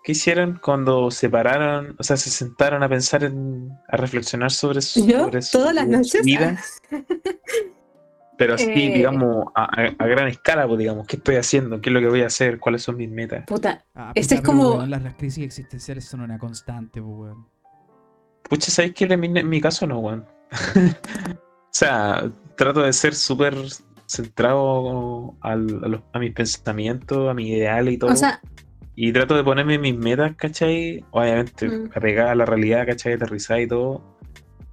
¿Qué hicieron cuando se pararon, o sea, se sentaron a pensar, en, a reflexionar sobre su, ¿Yo? sobre su ¿Todas las noches? vida? Pero así, Eh. digamos, a, a- a gran escala, pues, digamos, ¿qué estoy haciendo? ¿Qué es lo que voy a hacer? ¿Cuáles son mis metas? Puta, Ah, Este es como- weón, las, las crisis existenciales son una constante, pues, weón. Pucha, ¿sabéis que en mi, en mi caso no, weón? o sea, trato de ser súper centrado al- a, los- a mis pensamientos, a mis ideales y todo. o sea, y trato de ponerme mis metas, ¿cachai? Obviamente, Mm. apegada a la realidad, ¿cachai? Aterrizada y todo.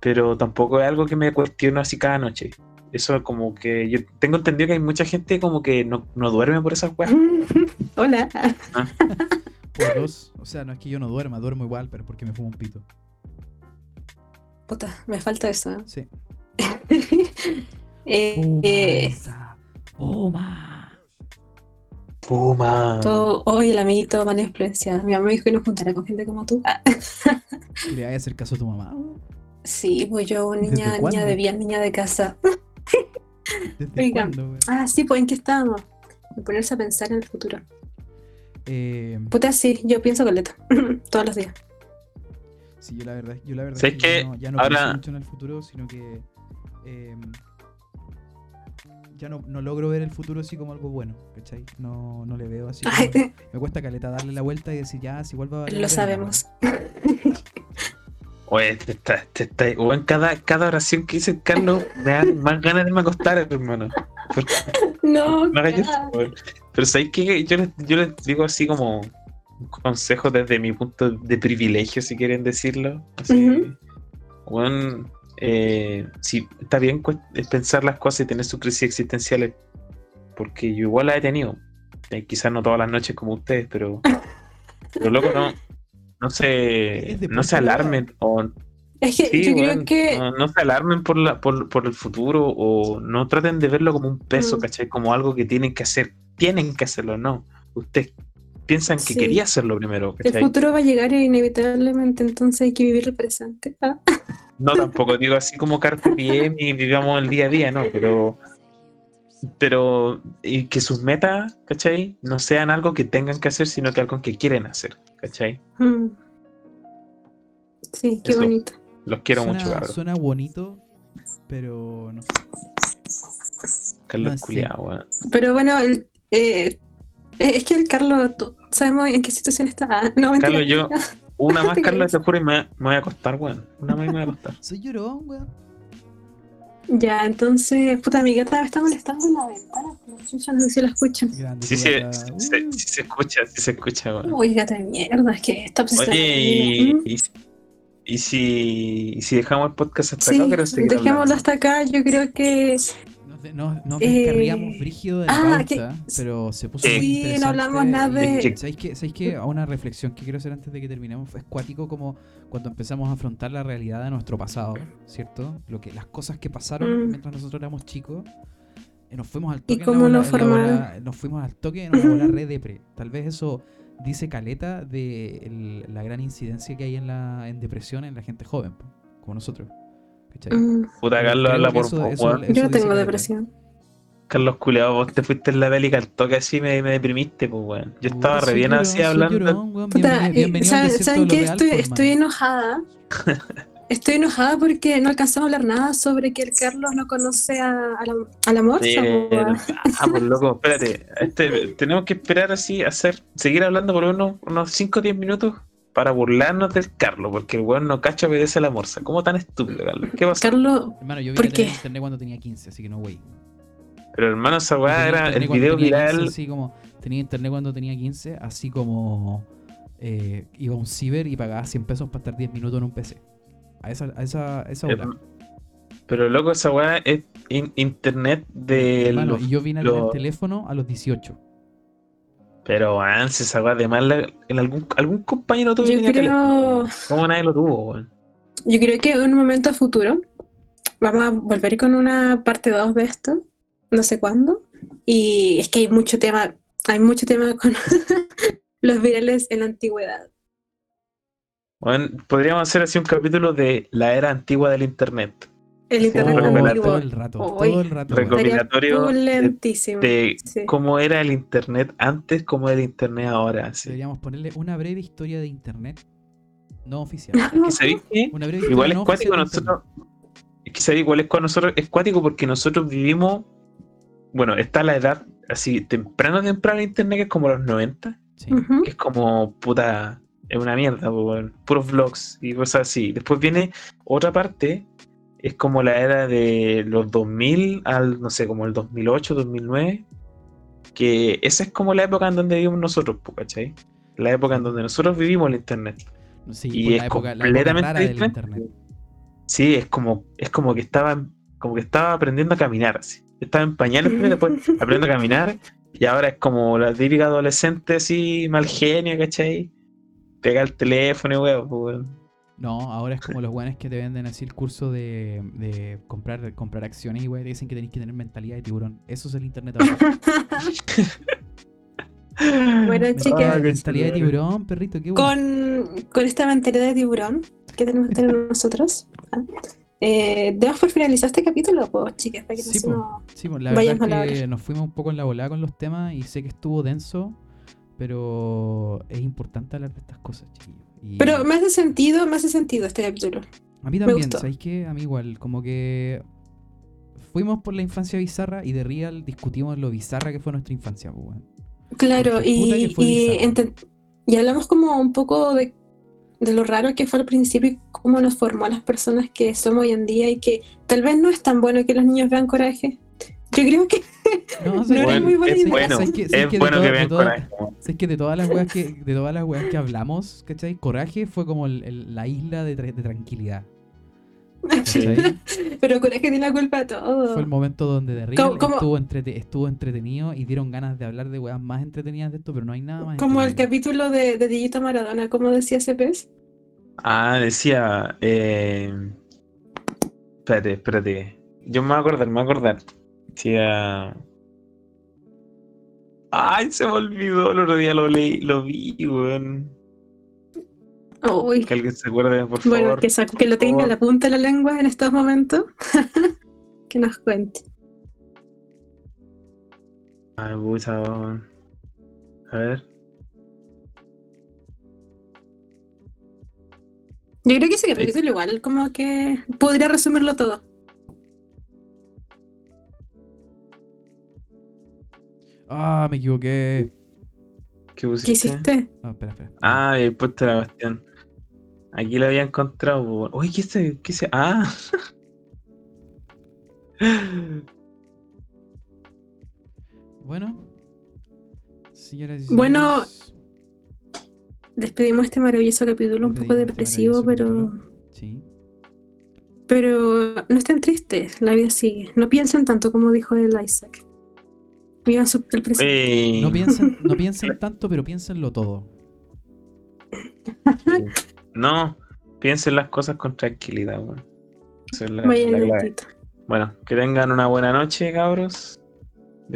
Pero tampoco es algo que me cuestiono así cada noche. Eso es como que yo tengo entendido que hay mucha gente como que no, no duerme por esas weas. hola. Por dos. O sea, no es que yo no duerma, duermo igual, pero porque me fumo un pito. Puta, me falta eso. ¿eh? Sí. Eh, eh, Fuma. Fuma. todo, hoy el amiguito mala influencia. Mi mamá me dijo que no juntara con gente como tú. Ah, ¿Y le vas a hacer caso a tu mamá? sí, pues yo, ¿Desde niña, niña de bien, niña de casa. ¿Desde Oiga. cuándo? Ah, sí, pues en qué estábamos. En ponerse a pensar en el futuro. Eh, Puta, sí, yo pienso coleta. Todos los días. Sí, yo la verdad, yo la verdad ¿Sabes es que ya no, ya no Ahora- pienso mucho en el futuro, sino que eh, ya no, no logro ver el futuro así como algo bueno, ¿cachai? No, no le veo así. como- me cuesta caleta darle la vuelta y decir, ya, si vuelvo a valer lo sabemos. Oye, te está, te está, cada, cada oración que dice Carlos me dan más ganas de me acostar, hermano. Porque No, no eso. Pero sabéis que yo les, yo les digo así como consejo desde mi punto de privilegio, si quieren decirlo. Así, weón, eh, sí, está bien pensar las cosas y tener sus crisis existenciales, porque yo igual las he tenido. Eh, quizás no todas las noches como ustedes, pero, pero loco, no, no se, no se alarmen o Es que Sí, yo creo que. no, no se alarmen por, la, por, por el futuro o no traten de verlo como un peso, Mm. ¿cachai? Como algo que tienen que hacer. Tienen que hacerlo, no. Ustedes piensan que Sí. quería hacerlo primero, El futuro va a llegar inevitablemente, entonces hay que vivir el presente. Ah, No tampoco digo así como carpe diem y vivamos el día a día, no, pero pero y que sus metas, ¿cachai? No sean algo que tengan que hacer, sino que algo que quieren hacer, ¿cachai? Mm. Sí, qué Eso. bonito. Los quiero suena, mucho, cabrón. Suena bonito, pero no sé. Carlos Ah, sí. Pero bueno, el- eh, es que el Carlos, tú- sabemos en qué situación está. No, mentira. Carlos, yo- Una más, Carlos, creo. te juro, y me, me voy a acostar, weón. Una más y me voy a acostar. Soy llorón, weón. Ya, entonces, puta, mi gata está molestando en la ventana. No sé si la escuchan. Grande. Sí, sí, sí, Uh, sí, sí se escucha, sí se escucha, weón. Uy, gata de mierda, es que está obsesionada Oye, y, y, y si, y si dejamos el podcast hasta Sí, acá, quiero seguir dejémoslo hablando. hasta acá. Yo creo que Nos, nos, Eh, brígido de la ah, pauta, pero se puso Sí. muy Sí, no interesante. hablamos nada y- de- ¿Sabéis qué? ¿Sabéis qué? Una reflexión que quiero hacer antes de que terminemos. Es cuático como cuando empezamos a afrontar la realidad de nuestro pasado, ¿cierto? Lo que, las cosas que pasaron Mm. mientras nosotros éramos chicos. eh, Nos fuimos al Y toque. la cómo nos formaron. nos fuimos al toque en una bola red depre. Tal vez eso dice caleta de el- la gran incidencia que hay en la en depresión en la gente joven, como nosotros. ¿Cachai? mm, Puta, Carlos habla por eso- yo dice tengo depresión. Carlos Culeado, vos te fuiste en la bélica al toque así me, me deprimiste, pues, weón. Yo estaba re bien así hablando. llorón, weón. Puta, eh, ¿saben, ¿saben qué? real, Estoy, estoy enojada. Estoy enojada porque no alcanzamos a hablar nada sobre que el Carlos no conoce a, a la, a la morsa. Eh, ah, pues loco, espérate. Este, tenemos que esperar así, hacer, seguir hablando por unos, unos 5 o 10 minutos para burlarnos del Carlos, porque el weón no cacha obedece a la morsa. ¿Cómo tan estúpido, Carlos? ¿Qué pasó? Carlos, Hermano, yo ¿Por vine a tener qué? internet cuando tenía 15, así que no, güey. Pero hermano, esa weá era el video tenía 15, viral. así como tenía internet cuando tenía 15, así como eh, iba a un ciber y pagaba 100 pesos para estar 10 minutos en un PC. A esa, a esa, a esa hora. Pero loco, esa weá es in- internet de Hermano, los- y yo vine a tener los- teléfono a los 18. Pero antes esa weá de mal en algún, algún compañero tuyo yo tenía creo, ¿Cómo nadie lo tuvo, weón? yo creo que en un momento futuro vamos a volver con una parte 2 de esto, no sé cuándo. Y es que hay mucho tema, hay mucho tema con los virales en la antigüedad. Bueno, podríamos hacer así un capítulo de la era antigua del internet. El Sí, internet Oh, antiguo todo el rato, Uy. todo el rato. recopilatorio lentísimo. De Sí. cómo era el internet antes, cómo era el internet ahora. Deberíamos ponerle una breve historia de internet no oficial. ¿Que ¿Sabéis qué? Una breve Igual es no cuático nosotros. Es que sabéis igual es con nosotros, es cuático porque nosotros vivimos. Bueno, está la edad así temprano, temprano internet, que es como los 90, internet. Sí. Ujú. que es como puta, es una mierda, weón. puros vlogs y cosas así. Después viene otra parte, es como la era de los 2000 al, no sé, como el 2008, 2009, que esa es como la época en donde vivimos nosotros, ¿cachai? La época en donde nosotros vivimos el internet. Sí, y por es la época, la época completamente internet. Sí, es como, es como que estaba, como que estaba aprendiendo a caminar así. Estaba en pañales después aprendiendo a caminar, y ahora es como la típica adolescente así, mal genio, ¿cachai? Pega el teléfono y weón, pues, weón. No, ahora es como los guanes que te venden así el curso de, de comprar, comprar acciones y güey, te dicen que tenés que tener mentalidad de tiburón. Eso es el internet ahora. Bueno, chicas, mentalidad de tiburón, perrito, qué bueno. con, con esta mentalidad de tiburón que tenemos que tener nosotros, ¿ah? eh, por finalizar este capítulo, pues, chicas, para que no Sí, po. Sí, la verdad a la es que hora. nos fuimos un poco en la volada con los temas y sé que estuvo denso, pero es importante hablar de estas cosas, chiquillos. Y Pero me hace sentido, me hace sentido este capítulo. a mí también. ¿sabéis qué? A mí igual, como que fuimos por la infancia bizarra y de Real discutimos lo bizarra que fue nuestra infancia, pues. Claro, y, y hablamos como un poco de, de lo raro que fue al principio y cómo nos formó a las personas que somos hoy en día y que tal vez no es tan bueno que los niños vean coraje. Yo creo que No, No muy buena es idea. bueno, ¿Sabes qué? ¿Sabes es qué? De bueno todo- que de vean coraje. ¿Sabes que de todas las weas que, de todas las weas que hablamos, ¿cachai? Coraje fue como el- el- la isla de, tra- de tranquilidad. ¿cachai? pero coraje tiene la culpa de todo. Fue el momento donde de Real ¿Cómo- cómo- estuvo, entrete- estuvo entretenido y dieron ganas de hablar de weas más entretenidas de esto, pero no hay nada más. Como el capítulo de, de Digito Maradona, como decía ese pez. Ah, decía. Eh... Espérate, espérate. Yo me voy a acordar, me voy a acordar. Decía. Ay, se me olvidó. El otro día lo leí, lo vi, weón. Uy. Que alguien se acuerde, por Bueno, favor. que, sa- que lo tenga en la punta de la lengua en estos momentos. que nos cuente. Ay, puta, weón. A ver. Yo creo que ese capítulo igual, como que podría resumirlo todo. Ah, me equivoqué. ¿Qué hiciste? Ah, espera, espera. Ah, había puesto la cuestión. Aquí lo había encontrado. Uy, ¿qué se? ¿Qué se? Ah. Bueno. Señoras y Bueno, Despedimos este maravilloso capítulo, un poco este depresivo, pero, capítulo. Sí. pero no estén tristes, la vida sigue. No piensen tanto como dijo el Isaac. Vivan su- el presente. Ey. No piensen, no piensen tanto, pero piénsenlo todo. No, piensen las cosas con tranquilidad, weón. Esa es la-. Bueno, que tengan una buena noche, cabros.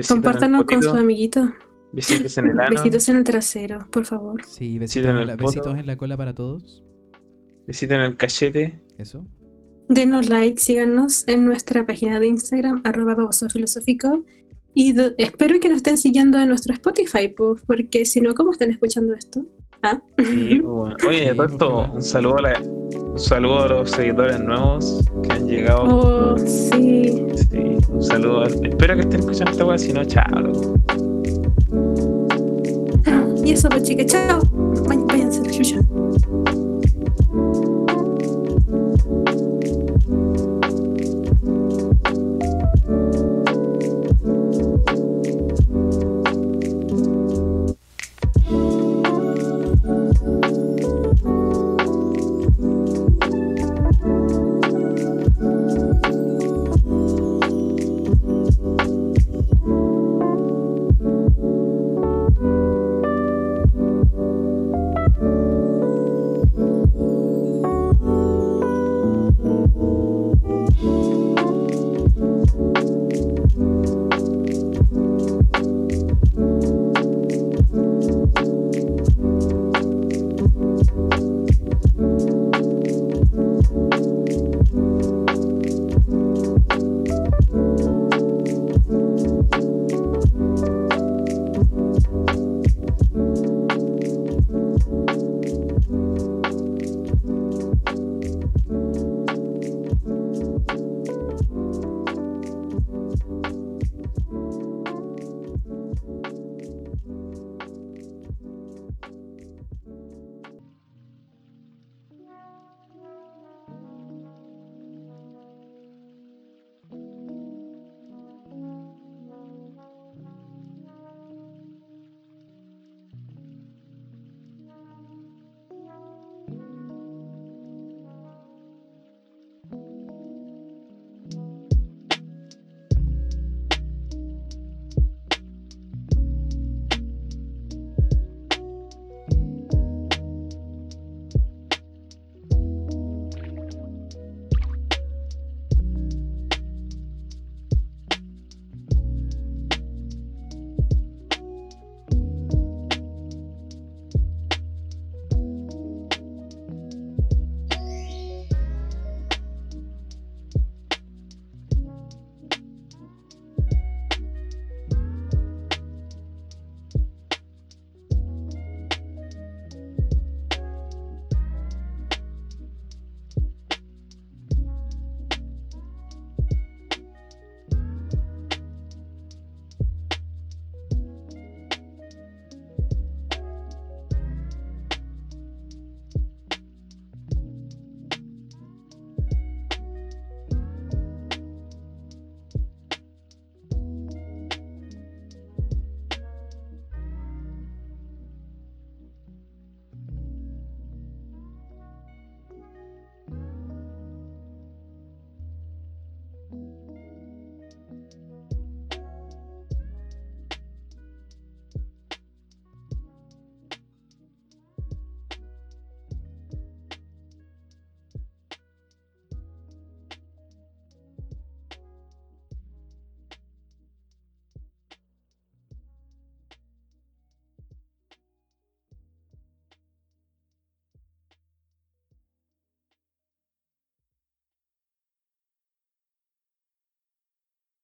Compártanos con sus amiguitos. Besitos en el ano. Besitos en el trasero, por favor. Sí, en la, besitos en la cola para todos. Besitos en el cachete. Eso. Denos like, síganos en nuestra página de Instagram, arroba baboso filosófico. Y espero que nos estén siguiendo en nuestro Spotify, pues, porque si no, ¿cómo están escuchando esto? ¿Ah? Sí, bueno. Oye, porque- un saludo a la- un saludo a los seguidores nuevos que han llegado. Oh, sí. Sí, un saludo. a- Espero que estén escuchando esta weá, si no, chao. Y eso, pues, chicas, chao. Váyanse la chucha.